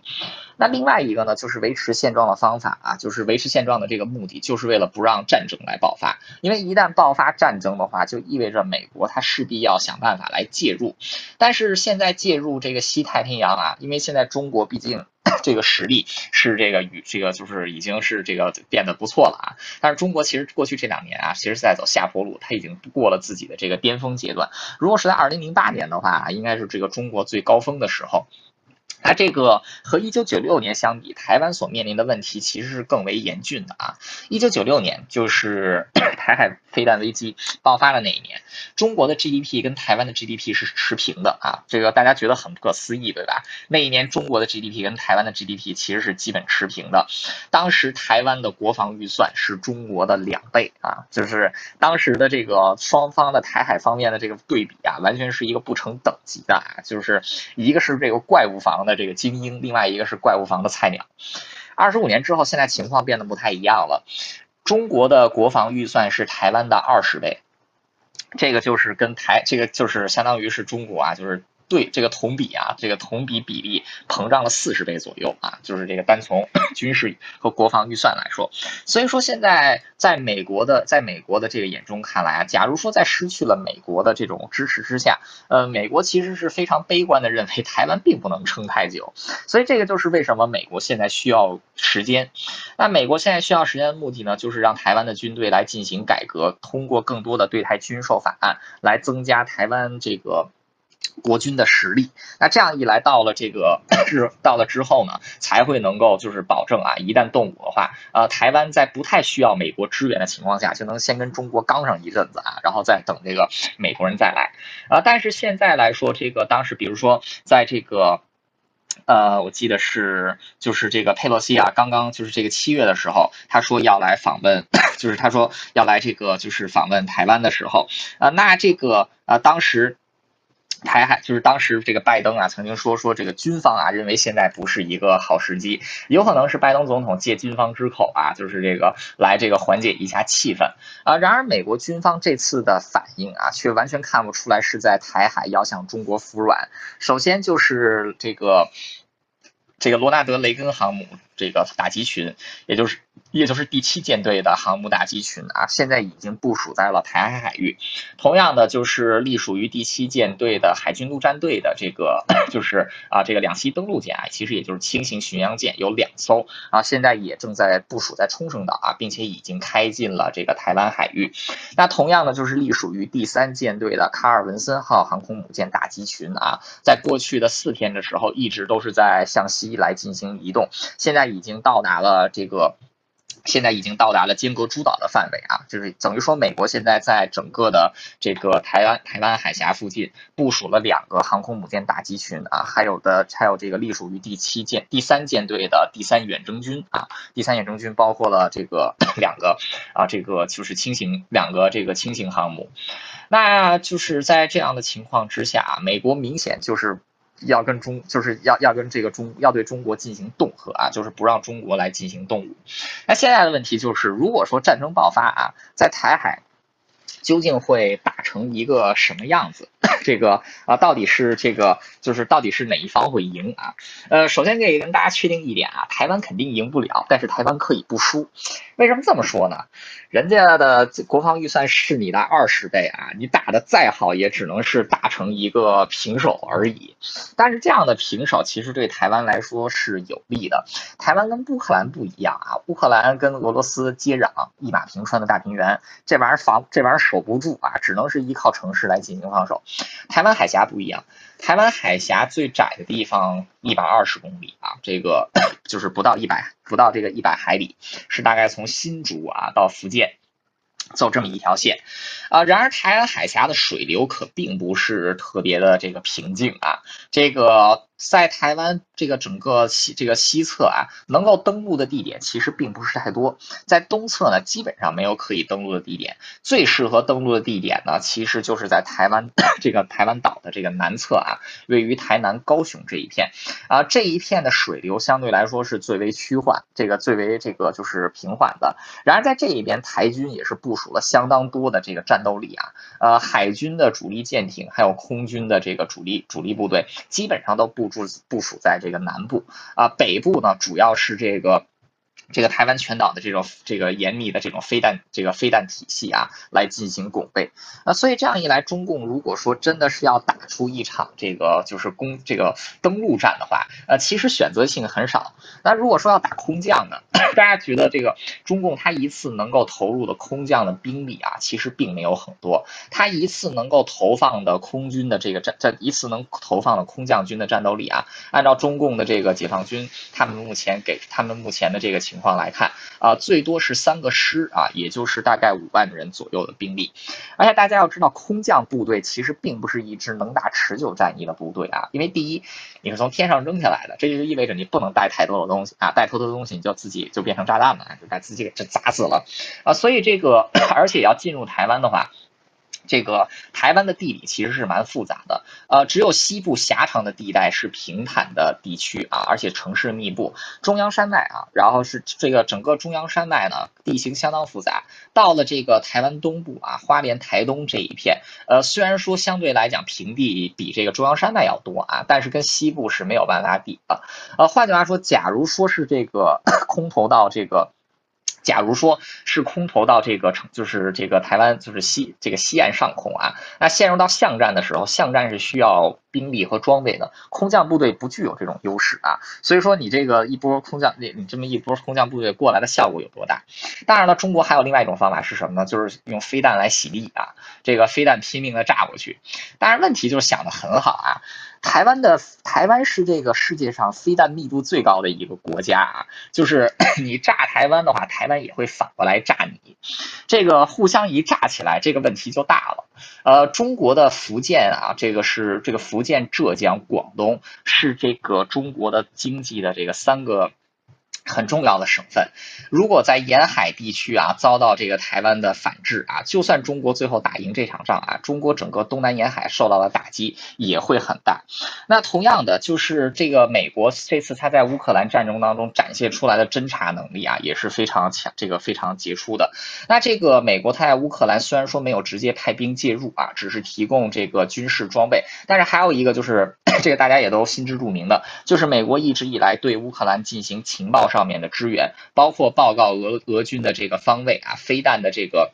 Speaker 1: 那另外一个呢，就是维持现状的方法啊，就是维持现状的这个目的，就是为了不让战争来爆发。因为一旦爆发战争的话，就意味着美国它势必要想。办法来介入，但是现在介入这个西太平洋啊，因为现在中国毕竟这个实力是这个与这个就是已经是这个变得不错了啊。但是中国其实过去这两年啊，其实在走下坡路，它已经过了自己的这个巅峰阶段。如果是在二零零八年的话，应该是这个中国最高峰的时候。那这个和一九九六年相比，台湾所面临的问题其实是更为严峻的啊。一九九六年就是 (coughs) 台海飞弹危机爆发的那一年，中国的 GDP 跟台湾的 GDP 是持平的啊，这个大家觉得很不可思议，对吧？那一年中国的 GDP 跟台湾的 GDP 其实是基本持平的。当时台湾的国防预算是中国的两倍啊，就是当时的这个双方的台海方面的这个对比啊，完全是一个不成等级的啊，就是一个是这个怪物房的。这个精英，另外一个是怪物房的菜鸟。二十五年之后，现在情况变得不太一样了。中国的国防预算是台湾的二十倍，这个就是跟台，这个就是相当于是中国啊，就是。对这个同比啊，这个同比比例膨胀了四十倍左右啊，就是这个单从 (coughs) 军事和国防预算来说，所以说现在在美国的在美国的这个眼中看来啊，假如说在失去了美国的这种支持之下，呃，美国其实是非常悲观的认为台湾并不能撑太久，所以这个就是为什么美国现在需要时间。那美国现在需要时间的目的呢，就是让台湾的军队来进行改革，通过更多的对台军售法案来增加台湾这个。国军的实力，那这样一来，到了这个是到了之后呢，才会能够就是保证啊，一旦动武的话，呃，台湾在不太需要美国支援的情况下，就能先跟中国刚上一阵子啊，然后再等这个美国人再来啊。但是现在来说，这个当时比如说在这个，呃，我记得是就是这个佩洛西啊，刚刚就是这个七月的时候，他说要来访问，就是他说要来这个就是访问台湾的时候啊，那这个啊当时。台海就是当时这个拜登啊，曾经说说这个军方啊，认为现在不是一个好时机，有可能是拜登总统借军方之口啊，就是这个来这个缓解一下气氛啊。然而美国军方这次的反应啊，却完全看不出来是在台海要向中国服软。首先就是这个。这个罗纳德·雷根航母这个打击群，也就是也就是第七舰队的航母打击群啊，现在已经部署在了台海海域。同样的，就是隶属于第七舰队的海军陆战队的这个，(coughs) 就是啊这个两栖登陆舰啊，其实也就是轻型巡洋舰有两艘啊，现在也正在部署在冲绳岛啊，并且已经开进了这个台湾海域。那同样的，就是隶属于第三舰队的卡尔文森号航空母舰打击群啊，在过去的四天的时候，一直都是在向西。来进行移动，现在已经到达了这个，现在已经到达了间隔诸岛的范围啊，就是等于说美国现在在整个的这个台湾台湾海峡附近部署了两个航空母舰打击群啊，还有的还有这个隶属于第七舰第三舰队的第三远征军啊，第三远征军包括了这个 (coughs) 两个啊，这个就是轻型两个这个轻型航母，那就是在这样的情况之下，美国明显就是。要跟中就是要要跟这个中要对中国进行恫吓啊，就是不让中国来进行动武。那现在的问题就是，如果说战争爆发啊，在台海究竟会打成一个什么样子？这个啊，到底是这个就是到底是哪一方会赢啊？呃，首先可以跟大家确定一点啊，台湾肯定赢不了，但是台湾可以不输。为什么这么说呢？人家的国防预算是你的二十倍啊，你打的再好也只能是打成一个平手而已。但是这样的平手其实对台湾来说是有利的。台湾跟乌克兰不一样啊，乌克兰跟俄罗斯接壤，一马平川的大平原，这玩意儿防这玩意儿守不住啊，只能是依靠城市来进行防守。台湾海峡不一样，台湾海峡最窄的地方一百二十公里啊，这个 (coughs) 就是不到一百。不到这个一百海里，是大概从新竹啊到福建，走这么一条线，啊，然而台湾海峡的水流可并不是特别的这个平静啊，这个。在台湾这个整个西这个西侧啊，能够登陆的地点其实并不是太多。在东侧呢，基本上没有可以登陆的地点。最适合登陆的地点呢，其实就是在台湾这个台湾岛的这个南侧啊，位于台南、高雄这一片啊，这一片的水流相对来说是最为趋缓，这个最为这个就是平缓的。然而在这一边，台军也是部署了相当多的这个战斗力啊，呃，海军的主力舰艇，还有空军的这个主力主力部队，基本上都布。部部署在这个南部啊，北部呢主要是这个。这个台湾全岛的这种这个严密的这种飞弹这个飞弹体系啊，来进行拱备啊，所以这样一来，中共如果说真的是要打出一场这个就是攻这个登陆战的话，呃，其实选择性很少。那如果说要打空降呢，(clears throat) 大家觉得这个中共他一次能够投入的空降的兵力啊，其实并没有很多。他一次能够投放的空军的这个战战一次能投放的空降军的战斗力啊，按照中共的这个解放军他们目前给他们目前的这个情。况来看啊，最多是三个师啊，也就是大概五万人左右的兵力。而且大家要知道，空降部队其实并不是一支能打持久战役的部队啊，因为第一，你是从天上扔下来的，这就意味着你不能带太多的东西啊，带太多的东西你就自己就变成炸弹了，就把自己给这砸死了啊。所以这个，(coughs) 而且要进入台湾的话。这个台湾的地理其实是蛮复杂的，呃，只有西部狭长的地带是平坦的地区啊，而且城市密布，中央山脉啊，然后是这个整个中央山脉呢，地形相当复杂。到了这个台湾东部啊，花莲、台东这一片，呃，虽然说相对来讲平地比这个中央山脉要多啊，但是跟西部是没有办法比的。呃，换句话说，假如说是这个 (coughs) 空投到这个。假如说是空投到这个城，就是这个台湾，就是西这个西岸上空啊，那陷入到巷战的时候，巷战是需要兵力和装备的，空降部队不具有这种优势啊，所以说你这个一波空降，你你这么一波空降部队过来的效果有多大？当然了，中国还有另外一种方法是什么呢？就是用飞弹来洗地啊，这个飞弹拼命的炸过去。当然，问题就是想的很好啊。台湾的台湾是这个世界上飞弹密度最高的一个国家啊，就是 (coughs) 你炸台湾的话，台湾也会反过来炸你，这个互相一炸起来，这个问题就大了。呃，中国的福建啊，这个是这个福建、浙江、广东是这个中国的经济的这个三个。很重要的省份，如果在沿海地区啊遭到这个台湾的反制啊，就算中国最后打赢这场仗啊，中国整个东南沿海受到的打击也会很大。那同样的，就是这个美国这次他在乌克兰战争当中展现出来的侦察能力啊，也是非常强，这个非常杰出的。那这个美国他在乌克兰虽然说没有直接派兵介入啊，只是提供这个军事装备，但是还有一个就是 (coughs) 这个大家也都心知肚明的，就是美国一直以来对乌克兰进行情报。上面的支援，包括报告俄俄军的这个方位啊，飞弹的这个。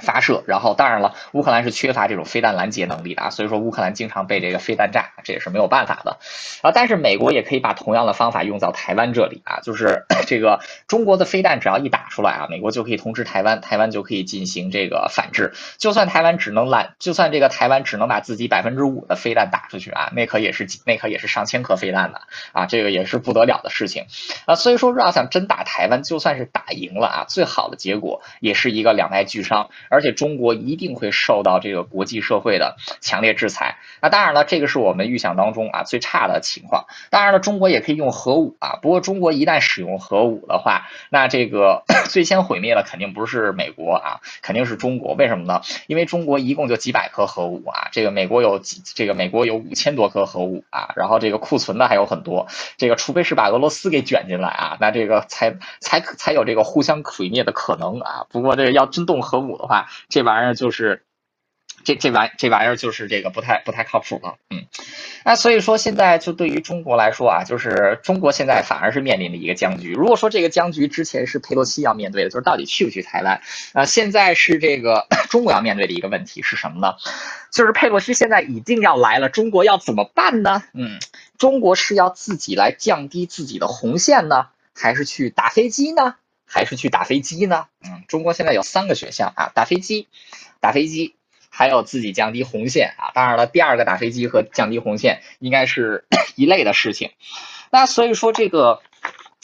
Speaker 1: 发射，然后当然了，乌克兰是缺乏这种飞弹拦截能力的啊，所以说乌克兰经常被这个飞弹炸，这也是没有办法的啊。但是美国也可以把同样的方法用到台湾这里啊，就是 (coughs) 这个中国的飞弹只要一打出来啊，美国就可以通知台湾，台湾就可以进行这个反制。就算台湾只能拦，就算这个台湾只能把自己百分之五的飞弹打出去啊，那可也是那可也是上千颗飞弹的啊，这个也是不得了的事情啊。所以说要想真打台湾，就算是打赢了啊，最好的结果也是一个两败俱伤。而且中国一定会受到这个国际社会的强烈制裁。那当然了，这个是我们预想当中啊最差的情况。当然了，中国也可以用核武啊。不过中国一旦使用核武的话，那这个 (coughs) 最先毁灭的肯定不是美国啊，肯定是中国。为什么呢？因为中国一共就几百颗核武啊，这个美国有几这个美国有五千多颗核武啊，然后这个库存的还有很多。这个除非是把俄罗斯给卷进来啊，那这个才才才有这个互相毁灭的可能啊。不过这个要真动核武的话，话这玩意儿就是，这这玩这玩意儿就是这个不太不太靠谱了，嗯，那所以说现在就对于中国来说啊，就是中国现在反而是面临的一个僵局。如果说这个僵局之前是佩洛西要面对的，就是到底去不去台湾，啊，现在是这个 (clears throat) 中国要面对的一个问题是什么呢？就是佩洛西现在已经要来了，中国要怎么办呢？嗯，中国是要自己来降低自己的红线呢，还是去打飞机呢？还是去打飞机呢？嗯，中国现在有三个选项啊，打飞机，打飞机，还有自己降低红线啊。当然了，第二个打飞机和降低红线应该是 (coughs) 一类的事情。那所以说这个。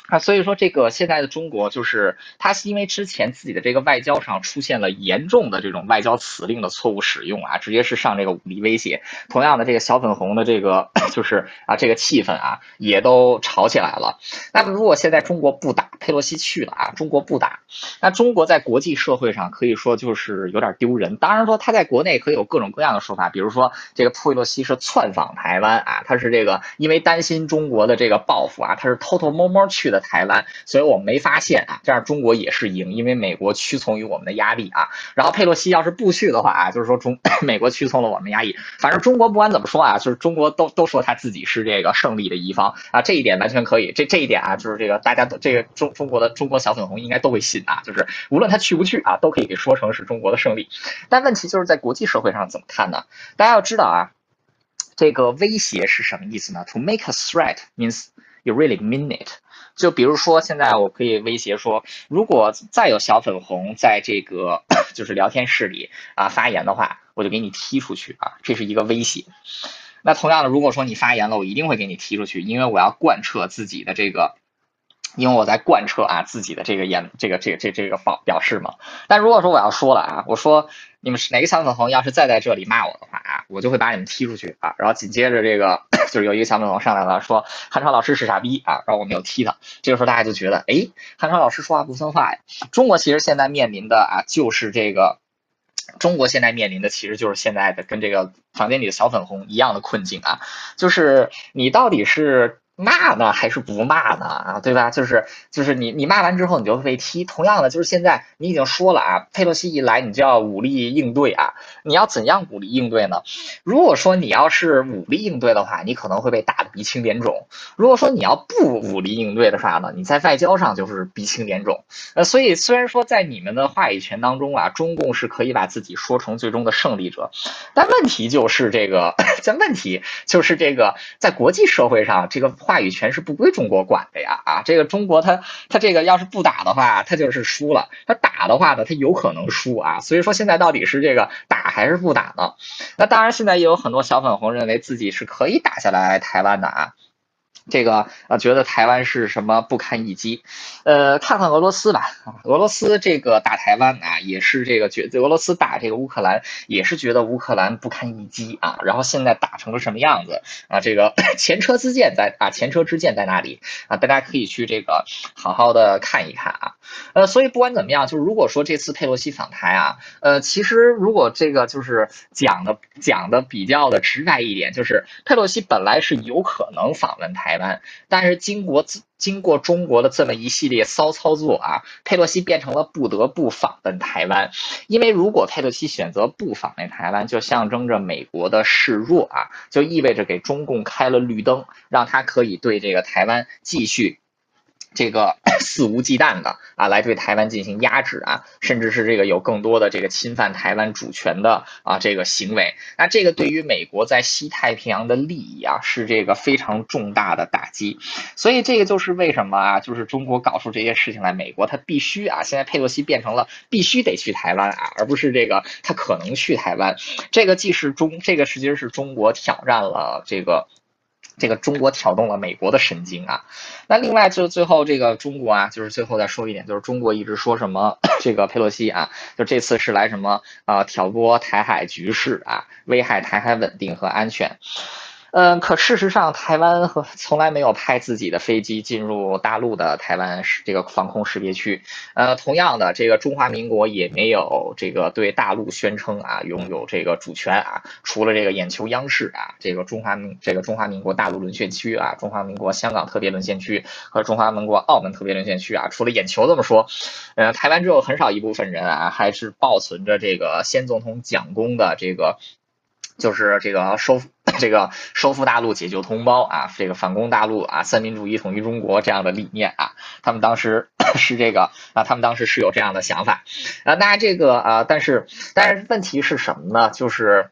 Speaker 1: 啊，所以说这个现在的中国，就是它是因为之前自己的这个外交上出现了严重的这种外交辞令的错误使用啊，直接是上这个武力威胁。同样的，这个小粉红的这个 (coughs) 就是啊，这个气氛啊，也都吵起来了。那如果现在中国不打，佩洛西去了啊，中国不打，那中国在国际社会上可以说就是有点丢人。当然说他在国内可以有各种各样的说法，比如说这个佩洛西是窜访台湾啊，他是这个因为担心中国的这个报复啊，他是偷偷摸摸去的。的台湾，所以我们没发现啊，这样中国也是赢，因为美国屈从于我们的压力啊。然后佩洛西要是不去的话啊，就是说中 (coughs) 美国屈从了我们压抑。反正中国不管怎么说啊，就是中国都都说他自己是这个胜利的一方啊，这一点完全可以。这这一点啊，就是这个大家都这个中中国的中国小粉红应该都会信啊，就是无论他去不去啊，都可以给说成是中国的胜利。但问题就是在国际社会上怎么看呢？大家要知道啊，这个威胁是什么意思呢？To make a threat means you really mean it。就比如说，现在我可以威胁说，如果再有小粉红在这个 (coughs) 就是聊天室里啊发言的话，我就给你踢出去啊，这是一个威胁。那同样的，如果说你发言了，我一定会给你踢出去，因为我要贯彻自己的这个。因为我在贯彻啊自己的这个言这个这个这这个表表示嘛，但如果说我要说了啊，我说你们是哪个小粉红要是再在这里骂我的话啊，我就会把你们踢出去啊。然后紧接着这个 (coughs) 就是有一个小粉红上来了，说汉超老师是傻逼啊，然后我没有踢他。这个时候大家就觉得，哎，汉超老师说话不算话呀。中国其实现在面临的啊就是这个。中国现在面临的其实就是现在的跟这个房间里的小粉红一样的困境啊，就是你到底是。骂呢还是不骂呢啊，对吧？就是就是你你骂完之后你就会被踢。同样的，就是现在你已经说了啊，佩洛西一来你就要武力应对啊，你要怎样武力应对呢？如果说你要是武力应对的话，你可能会被打得鼻青脸肿；如果说你要不武力应对的话呢，你在外交上就是鼻青脸肿。呃，所以虽然说在你们的话语权当中啊，中共是可以把自己说成最终的胜利者，但问题就是这个，(coughs) 在问题就是这个在国际社会上这个。话语权是不归中国管的呀啊！这个中国他他这个要是不打的话，他就是输了；他打的话呢，他有可能输啊。所以说现在到底是这个打还是不打呢？那当然，现在也有很多小粉红认为自己是可以打下来台湾的啊。这个啊，觉得台湾是什么不堪一击？呃，看看俄罗斯吧。俄罗斯这个打台湾啊，也是这个觉俄罗斯打这个乌克兰，也是觉得乌克兰不堪一击啊。然后现在打成了什么样子啊？这个 (coughs) 前车之鉴在啊，前车之鉴在哪里啊？大家可以去这个好好的看一看啊。呃，所以不管怎么样，就是如果说这次佩洛西访台啊，呃，其实如果这个就是讲的讲的比较的直白一点，就是佩洛西本来是有可能访问台。台湾但是经过经过中国的这么一系列骚操作啊，佩洛西变成了不得不访问台湾。因为如果佩洛西选择不访问台湾，就象征着美国的示弱啊，就意味着给中共开了绿灯，让他可以对这个台湾继续。这个 (coughs) 肆无忌惮的啊，来对台湾进行压制啊，甚至是这个有更多的这个侵犯台湾主权的啊这个行为，那这个对于美国在西太平洋的利益啊，是这个非常重大的打击。所以这个就是为什么啊，就是中国搞出这些事情来，美国他必须啊，现在佩洛西变成了必须得去台湾啊，而不是这个他可能去台湾。这个既是中，这个实际是中国挑战了这个。这个中国挑动了美国的神经啊，那另外就最后这个中国啊，就是最后再说一点，就是中国一直说什么这个佩洛西啊，就这次是来什么啊挑拨台海局势啊，危害台海稳定和安全。嗯，可事实上，台湾和从来没有派自己的飞机进入大陆的台湾这个防空识别区。呃，同样的，这个中华民国也没有这个对大陆宣称啊拥有这个主权啊，除了这个眼球央视啊，这个中华民这个中华民国大陆沦陷区啊，中华民国香港特别沦陷区和中华民国澳门特别沦陷区啊，除了眼球这么说，呃，台湾只有很少一部分人啊，还是保存着这个先总统蒋公的这个。就是这个收 (coughs) 这个收复大陆、解救同胞啊，这个反攻大陆啊，三民主义统一中国这样的理念啊，他们当时 (coughs) 是这个啊，他们当时是有这样的想法啊。那这个啊，但是但是问题是什么呢？就是。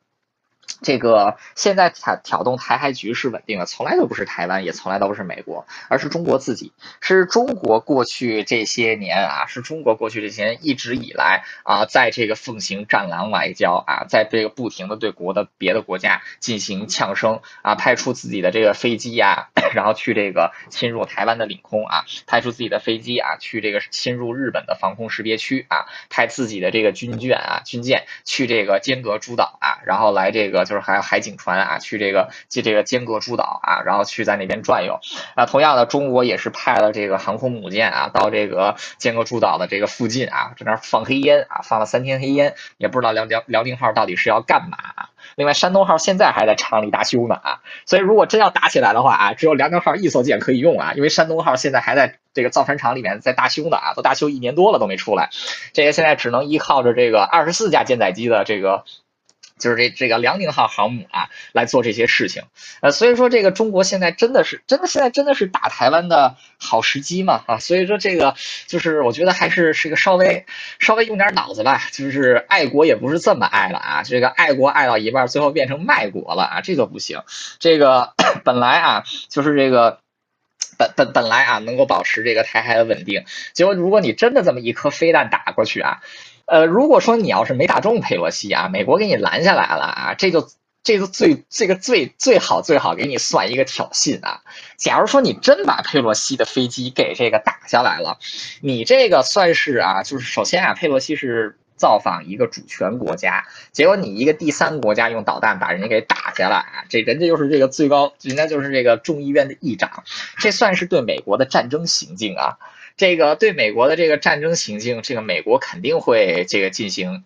Speaker 1: 这个现在挑挑动台海局势稳定的，从来都不是台湾，也从来都不是美国，而是中国自己。是中国过去这些年啊，是中国过去这些年一直以来啊，在这个奉行战狼外交啊，在这个不停的对国的别的国家进行呛声啊，派出自己的这个飞机呀，(coughs) 然后去这个侵入台湾的领空啊，派出自己的飞机啊，去这个侵入日本的防空识别区啊，派自己的这个军舰啊，军舰去这个尖阁诸岛啊，然后来这个。个就是还有海警船啊，去这个去这个尖阁诸岛啊，然后去在那边转悠啊。同样的，中国也是派了这个航空母舰啊，到这个尖阁诸岛的这个附近啊，在那放黑烟啊，放了三天黑烟，也不知道辽辽辽宁号到底是要干嘛。另外，山东号现在还在厂里大修呢啊，所以如果真要打起来的话啊，只有辽宁号一艘舰可以用啊，因为山东号现在还在这个造船厂里面在大修呢啊，都大修一年多了都没出来，这个现在只能依靠着这个二十四架舰载机的这个。就是这这个辽宁号航母啊，来做这些事情，呃，所以说这个中国现在真的是真的现在真的是打台湾的好时机嘛啊，所以说这个就是我觉得还是是个稍微稍微用点脑子吧，就是爱国也不是这么爱了啊，这个爱国爱到一半，最后变成卖国了啊，这个不行，这个 (clears throat) 本来啊就是这个本本本来啊能够保持这个台海的稳定，结果如果你真的这么一颗飞弹打过去啊。呃，如果说你要是没打中佩洛西啊，美国给你拦下来了啊，这就这个最这个最最好最好给你算一个挑衅啊。假如说你真把佩洛西的飞机给这个打下来了，你这个算是啊，就是首先啊，佩洛西是造访一个主权国家，结果你一个第三国家用导弹把人家给打下来啊，这人家就是这个最高，人家就是这个众议院的议长，这算是对美国的战争行径啊。这个对美国的这个战争行径，这个美国肯定会这个进行。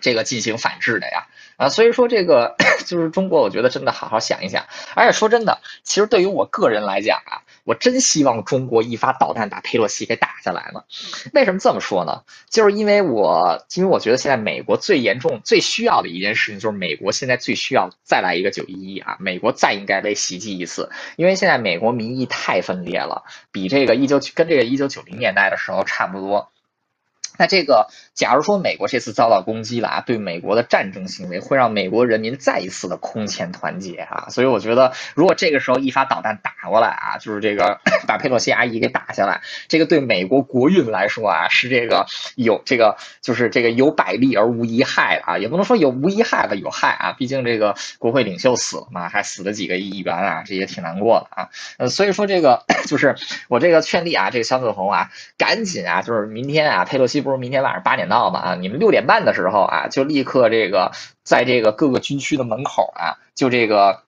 Speaker 1: 这个进行反制的呀。啊，所以说这个 (coughs) 就是中国，我觉得真的好好想一想。而且说真的，其实对于我个人来讲啊，我真希望中国一发导弹把佩洛西给打下来了。为什么这么说呢？就是因为我，因为我觉得现在美国最严重、最需要的一件事情，就是美国现在最需要再来一个九一一啊，美国再应该被袭击一次。因为现在美国民意太分裂了，比这个一九跟这个一九九零年代的时候差不多。那这个，假如说美国这次遭到攻击了啊，对美国的战争行为会让美国人民再一次的空前团结啊，所以我觉得，如果这个时候一发导弹打过来啊，就是这个把佩洛西阿姨给打下来，这个对美国国运来说啊，是这个有这个就是这个有百利而无一害啊，也不能说有无一害吧，有害啊，毕竟这个国会领袖死了嘛，还死了几个议员啊，这也挺难过的啊，呃，所以说这个 (coughs) 就是我这个劝力啊，这个肖子红啊，赶紧啊，就是明天啊，佩洛西。不明天晚上八点到吧？啊，你们六点半的时候啊，就立刻这个在这个各个军区的门口啊，就这个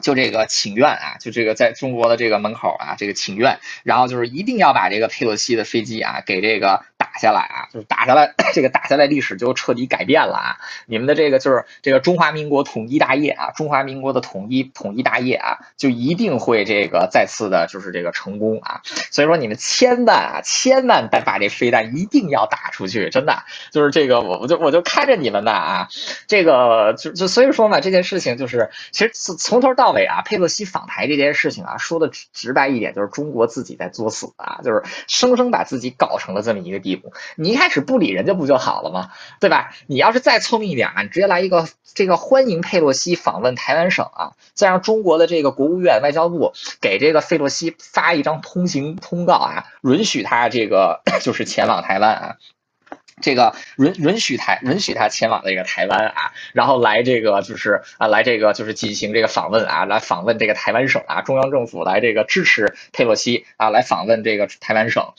Speaker 1: 就这个请愿啊，就这个在中国的这个门口啊，这个请愿，然后就是一定要把这个佩洛西的飞机啊给这个。打下来啊，就是打下来，(clears throat) 这个打下来历史就彻底改变了啊！你们的这个就是这个中华民国统一大业啊，中华民国的统一统一大业啊，就一定会这个再次的就是这个成功啊！所以说你们千万啊，千万得把这飞弹一定要打出去，真的就是这个我我就我就看着你们呢啊，这个就就所以说嘛，这件事情就是其实从头到尾啊，佩洛西访台这件事情啊，说的直白一点就是中国自己在作死啊，就是生生把自己搞成了这么一个地步。你一开始不理人家不就好了吗？对吧？你要是再聪明一点啊，你直接来一个这个欢迎佩洛西访问台湾省啊，再让中国的这个国务院外交部给这个佩洛西发一张通行通告啊，允许他这个 (coughs) 就是前往台湾啊。这个允允许台允许他前往这个台湾啊，然后来这个就是啊来这个就是进行这个访问啊，来访问这个台湾省啊，中央政府来这个支持佩洛西啊，来访问这个台湾省，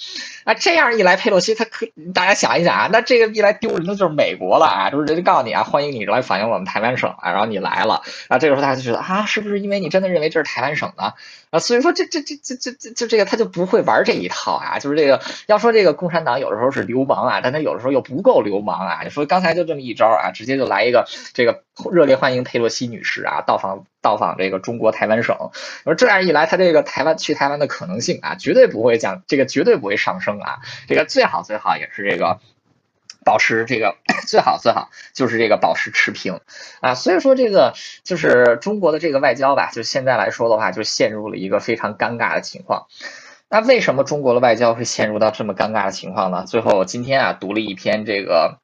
Speaker 1: 啊这样一来佩洛西他可大家想一想啊，那这个一来丢人的就是美国了啊，就是人家告诉你啊，欢迎你来访问我们台湾省啊，然后你来了啊，这个时候大家就觉得啊，是不是因为你真的认为这是台湾省呢？所以说这这这这这这就这个他就不会玩这一套啊，就是这个要说这个共产党有的时候是流氓啊，但他有的时候又不够流氓啊。你说刚才就这么一招啊，直接就来一个这个热烈欢迎佩洛西女士啊到访到访这个中国台湾省。说这样一来，他这个台湾去台湾的可能性啊，绝对不会降，这个绝对不会上升啊。这个最好最好也是这个。保持这个 (coughs) 最好最好就是这个保持持平啊，所以说这个就是中国的这个外交吧，就现在来说的话，就陷入了一个非常尴尬的情况。那为什么中国的外交会陷入到这么尴尬的情况呢？最后今天啊读了一篇这个。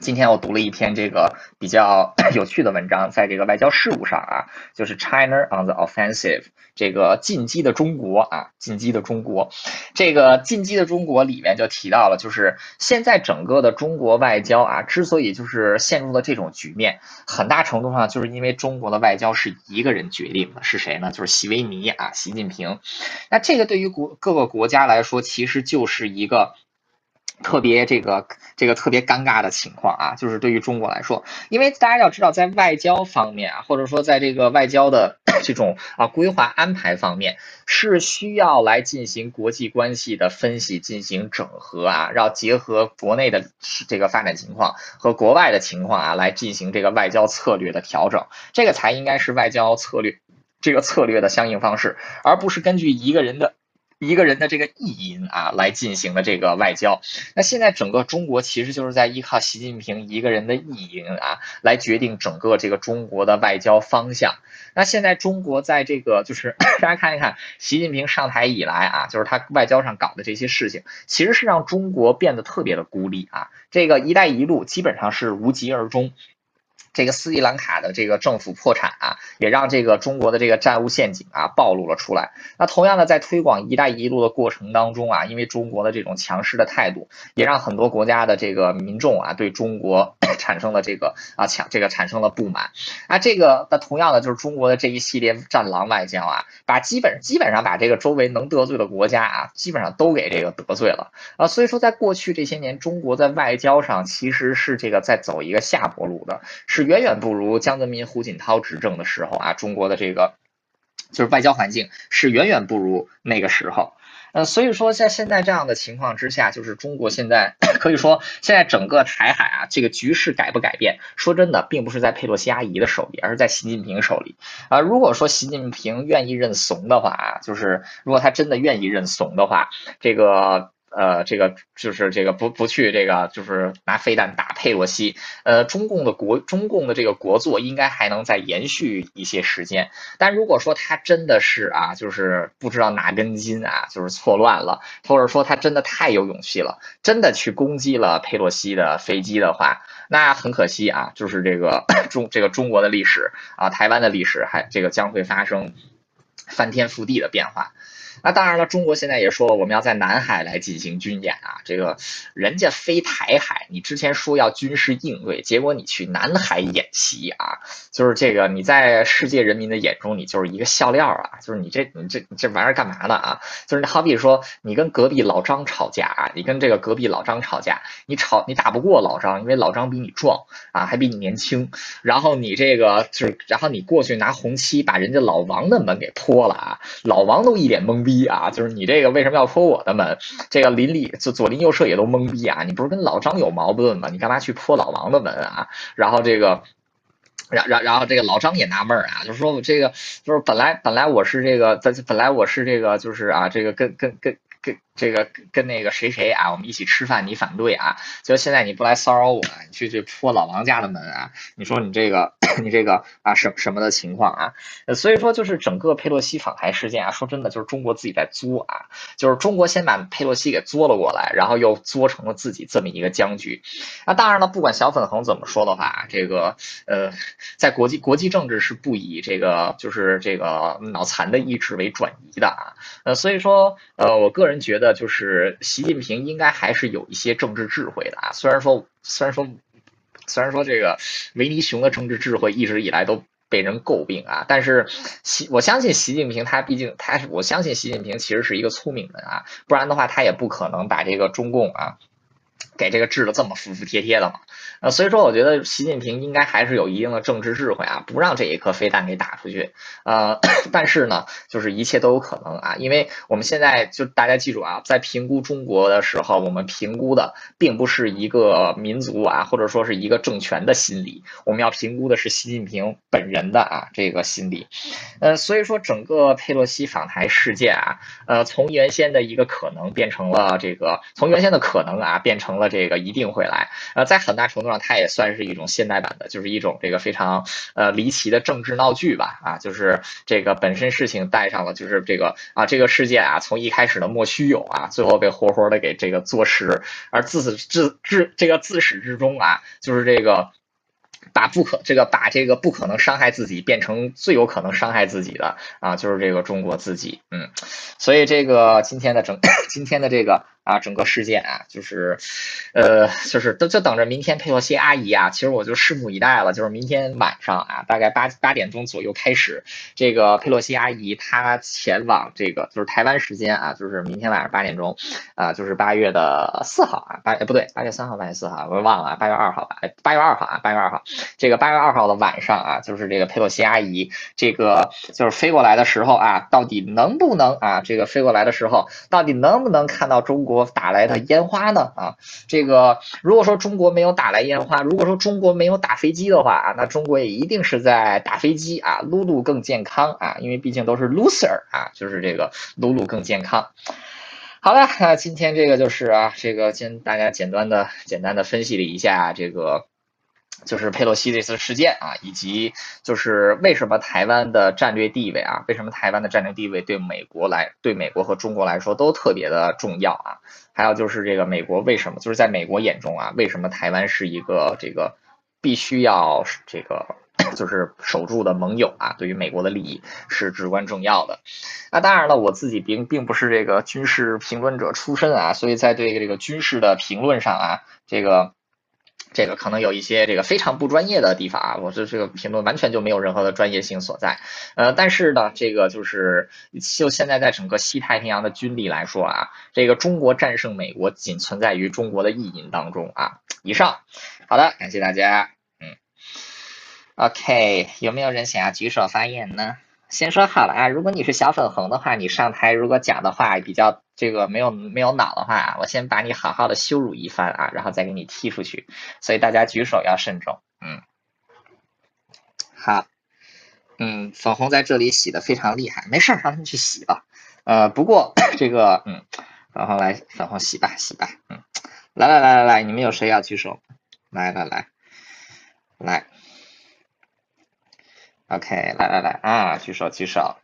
Speaker 1: 今天我读了一篇这个比较 (coughs) 有趣的文章，在这个外交事务上啊，就是 China on the Offensive，这个进击的中国啊，进击的中国，这个进击的中国里面就提到了，就是现在整个的中国外交啊，之所以就是陷入了这种局面，很大程度上就是因为中国的外交是一个人决定的，是谁呢？就是习维尼啊，习近平。那这个对于国各个国家来说，其实就是一个。特别这个这个特别尴尬的情况啊，就是对于中国来说，因为大家要知道，在外交方面啊，或者说在这个外交的 (clears throat) 这种啊规划安排方面，是需要来进行国际关系的分析，进行整合啊，然后结合国内的这个发展情况和国外的情况啊，来进行这个外交策略的调整，这个才应该是外交策略这个策略的相应方式，而不是根据一个人的。一个人的这个意淫啊，来进行的这个外交。那现在整个中国其实就是在依靠习近平一个人的意淫啊，来决定整个这个中国的外交方向。那现在中国在这个就是 (coughs) 大家看一看，习近平上台以来啊，就是他外交上搞的这些事情，其实是让中国变得特别的孤立啊。这个“一带一路”基本上是无疾而终。这个斯里兰卡的这个政府破产啊，也让这个中国的这个债务陷阱啊暴露了出来。那同样的，在推广“一带一路”的过程当中啊，因为中国的这种强势的态度，也让很多国家的这个民众啊对中国 (coughs) 产生了这个啊强这个产生了不满。啊，这个那同样的就是中国的这一系列战狼外交啊，把基本基本上把这个周围能得罪的国家啊，基本上都给这个得罪了啊。所以说，在过去这些年，中国在外交上其实是这个在走一个下坡路的。是远远不如江泽民、胡锦涛执政的时候啊，中国的这个就是外交环境是远远不如那个时候。呃，所以说在现在这样的情况之下，就是中国现在 (coughs) 可以说现在整个台海啊，这个局势改不改变？说真的，并不是在佩洛西阿姨的手里，而是在习近平手里。啊，如果说习近平愿意认怂的话啊，就是如果他真的愿意认怂的话，这个。呃，这个就是这个不不去这个就是拿飞弹打佩洛西，呃，中共的国中共的这个国作应该还能再延续一些时间。但如果说他真的是啊，就是不知道哪根筋啊，就是错乱了，或者说他真的太有勇气了，真的去攻击了佩洛西的飞机的话，那很可惜啊，就是这个 (coughs) 中这个中国的历史啊，台湾的历史还这个将会发生翻天覆地的变化。那当然了，中国现在也说，我们要在南海来进行军演啊。这个人家飞台海，你之前说要军事应对，结果你去南海演习啊，就是这个你在世界人民的眼中，你就是一个笑料啊。就是你这你这你这玩意儿干嘛呢啊？就是好比说你跟隔壁老张吵架啊，你跟这个隔壁老张吵架，你吵你打不过老张，因为老张比你壮啊，还比你年轻。然后你这个就是，然后你过去拿红漆把人家老王的门给泼了啊，老王都一脸懵。逼逼啊！就是你这个为什么要泼我的门？这个邻里就左邻右舍也都懵逼啊！你不是跟老张有矛盾吗？你干嘛去泼老王的门啊？然后这个，然然然后这个老张也纳闷儿啊，就说我这个就是本来本来我是这个在本来我是这个就是啊这个跟跟跟跟。这个跟那个谁谁啊，我们一起吃饭，你反对啊？就现在你不来骚扰我，你去去泼老王家的门啊？你说你这个 (clears throat) 你这个啊什什么的情况啊？所以说就是整个佩洛西访台事件啊，说真的就是中国自己在作啊，就是中国先把佩洛西给作了过来，然后又作成了自己这么一个僵局。那当然了，不管小粉红怎么说的话，这个呃，在国际国际政治是不以这个就是这个脑残的意志为转移的啊。呃，所以说呃，我个人觉得。就是习近平应该还是有一些政治智慧的啊，虽然说虽然说虽然说这个维尼熊的政治智慧一直以来都被人诟病啊，但是习我相信习近平他毕竟他是我相信习近平其实是一个聪明人啊，不然的话他也不可能把这个中共啊给这个治的这么服服帖帖的嘛。呃，所以说我觉得习近平应该还是有一定的政治智慧啊，不让这一颗飞弹给打出去。呃，(coughs) 但是呢，就是一切都有可能啊，因为我们现在就大家记住啊，在评估中国的时候，我们评估的并不是一个民族啊，或者说是一个政权的心理，我们要评估的是习近平本人的啊这个心理。呃，所以说整个佩洛西访台事件啊，呃，从原先的一个可能变成了这个，从原先的可能啊变成了这个一定会来。呃，在很大程度上。它也算是一种现代版的，就是一种这个非常呃离奇的政治闹剧吧啊，就是这个本身事情带上了，就是这个啊这个事件啊从一开始的莫须有啊，最后被活活的给这个坐实，而自始至至这个自始至终啊，就是这个。把不可这个把这个不可能伤害自己变成最有可能伤害自己的啊，就是这个中国自己，嗯，所以这个今天的整 (coughs) 今天的这个啊整个事件啊，就是呃就是都就等着明天佩洛西阿姨啊，其实我就拭目以待了，就是明天晚上啊，大概八八点钟左右开始，这个佩洛西阿姨她前往这个就是台湾时间啊，就是明天晚上八点钟啊，就是八月的四号啊，八不对，八月三号八月四号我忘了，八月二号吧，八月二号啊，八月二号。这个八月二号的晚上啊，就是这个佩洛西阿姨，这个就是飞过来的时候啊，到底能不能啊？这个飞过来的时候，到底能不能看到中国打来的烟花呢？啊，这个如果说中国没有打来烟花，如果说中国没有打飞机的话啊，那中国也一定是在打飞机啊，撸撸更健康啊，因为毕竟都是 loser 啊，就是这个撸撸更健康。好了，那今天这个就是啊，这个先大家简单的简单的分析了一下这个。就是佩洛西这次事件啊，以及就是为什么台湾的战略地位啊，为什么台湾的战略地位对美国来，对美国和中国来说都特别的重要啊？还有就是这个美国为什么，就是在美国眼中啊，为什么台湾是一个这个必须要这个就是守住的盟友啊？对于美国的利益是至关重要的。那当然了，我自己并并不是这个军事评论者出身啊，所以在对这个军事的评论上啊，这个。这个可能有一些这个非常不专业的地方啊，我这这个评论完全就没有任何的专业性所在，呃，但是呢，这个就是就现在在整个西太平洋的军力来说啊，这个中国战胜美国仅存在于中国的意淫当中啊。以上，好的，感谢大家，嗯，OK，有没有人想要举手发言呢？先说好了啊，如果你是小粉红的话，你上台如果讲的话比较。这个没有没有脑的话，我先把你好好的羞辱一番啊，然后再给你踢出去。所以大家举手要慎重。嗯，好，嗯，粉红在这里洗的非常厉害，没事儿，让他们去洗吧。呃，不过这个，嗯，粉红来，粉红洗吧，洗吧。嗯，来来来来来，你们有谁要举手？来来来，来。OK，来来来啊，举手举手。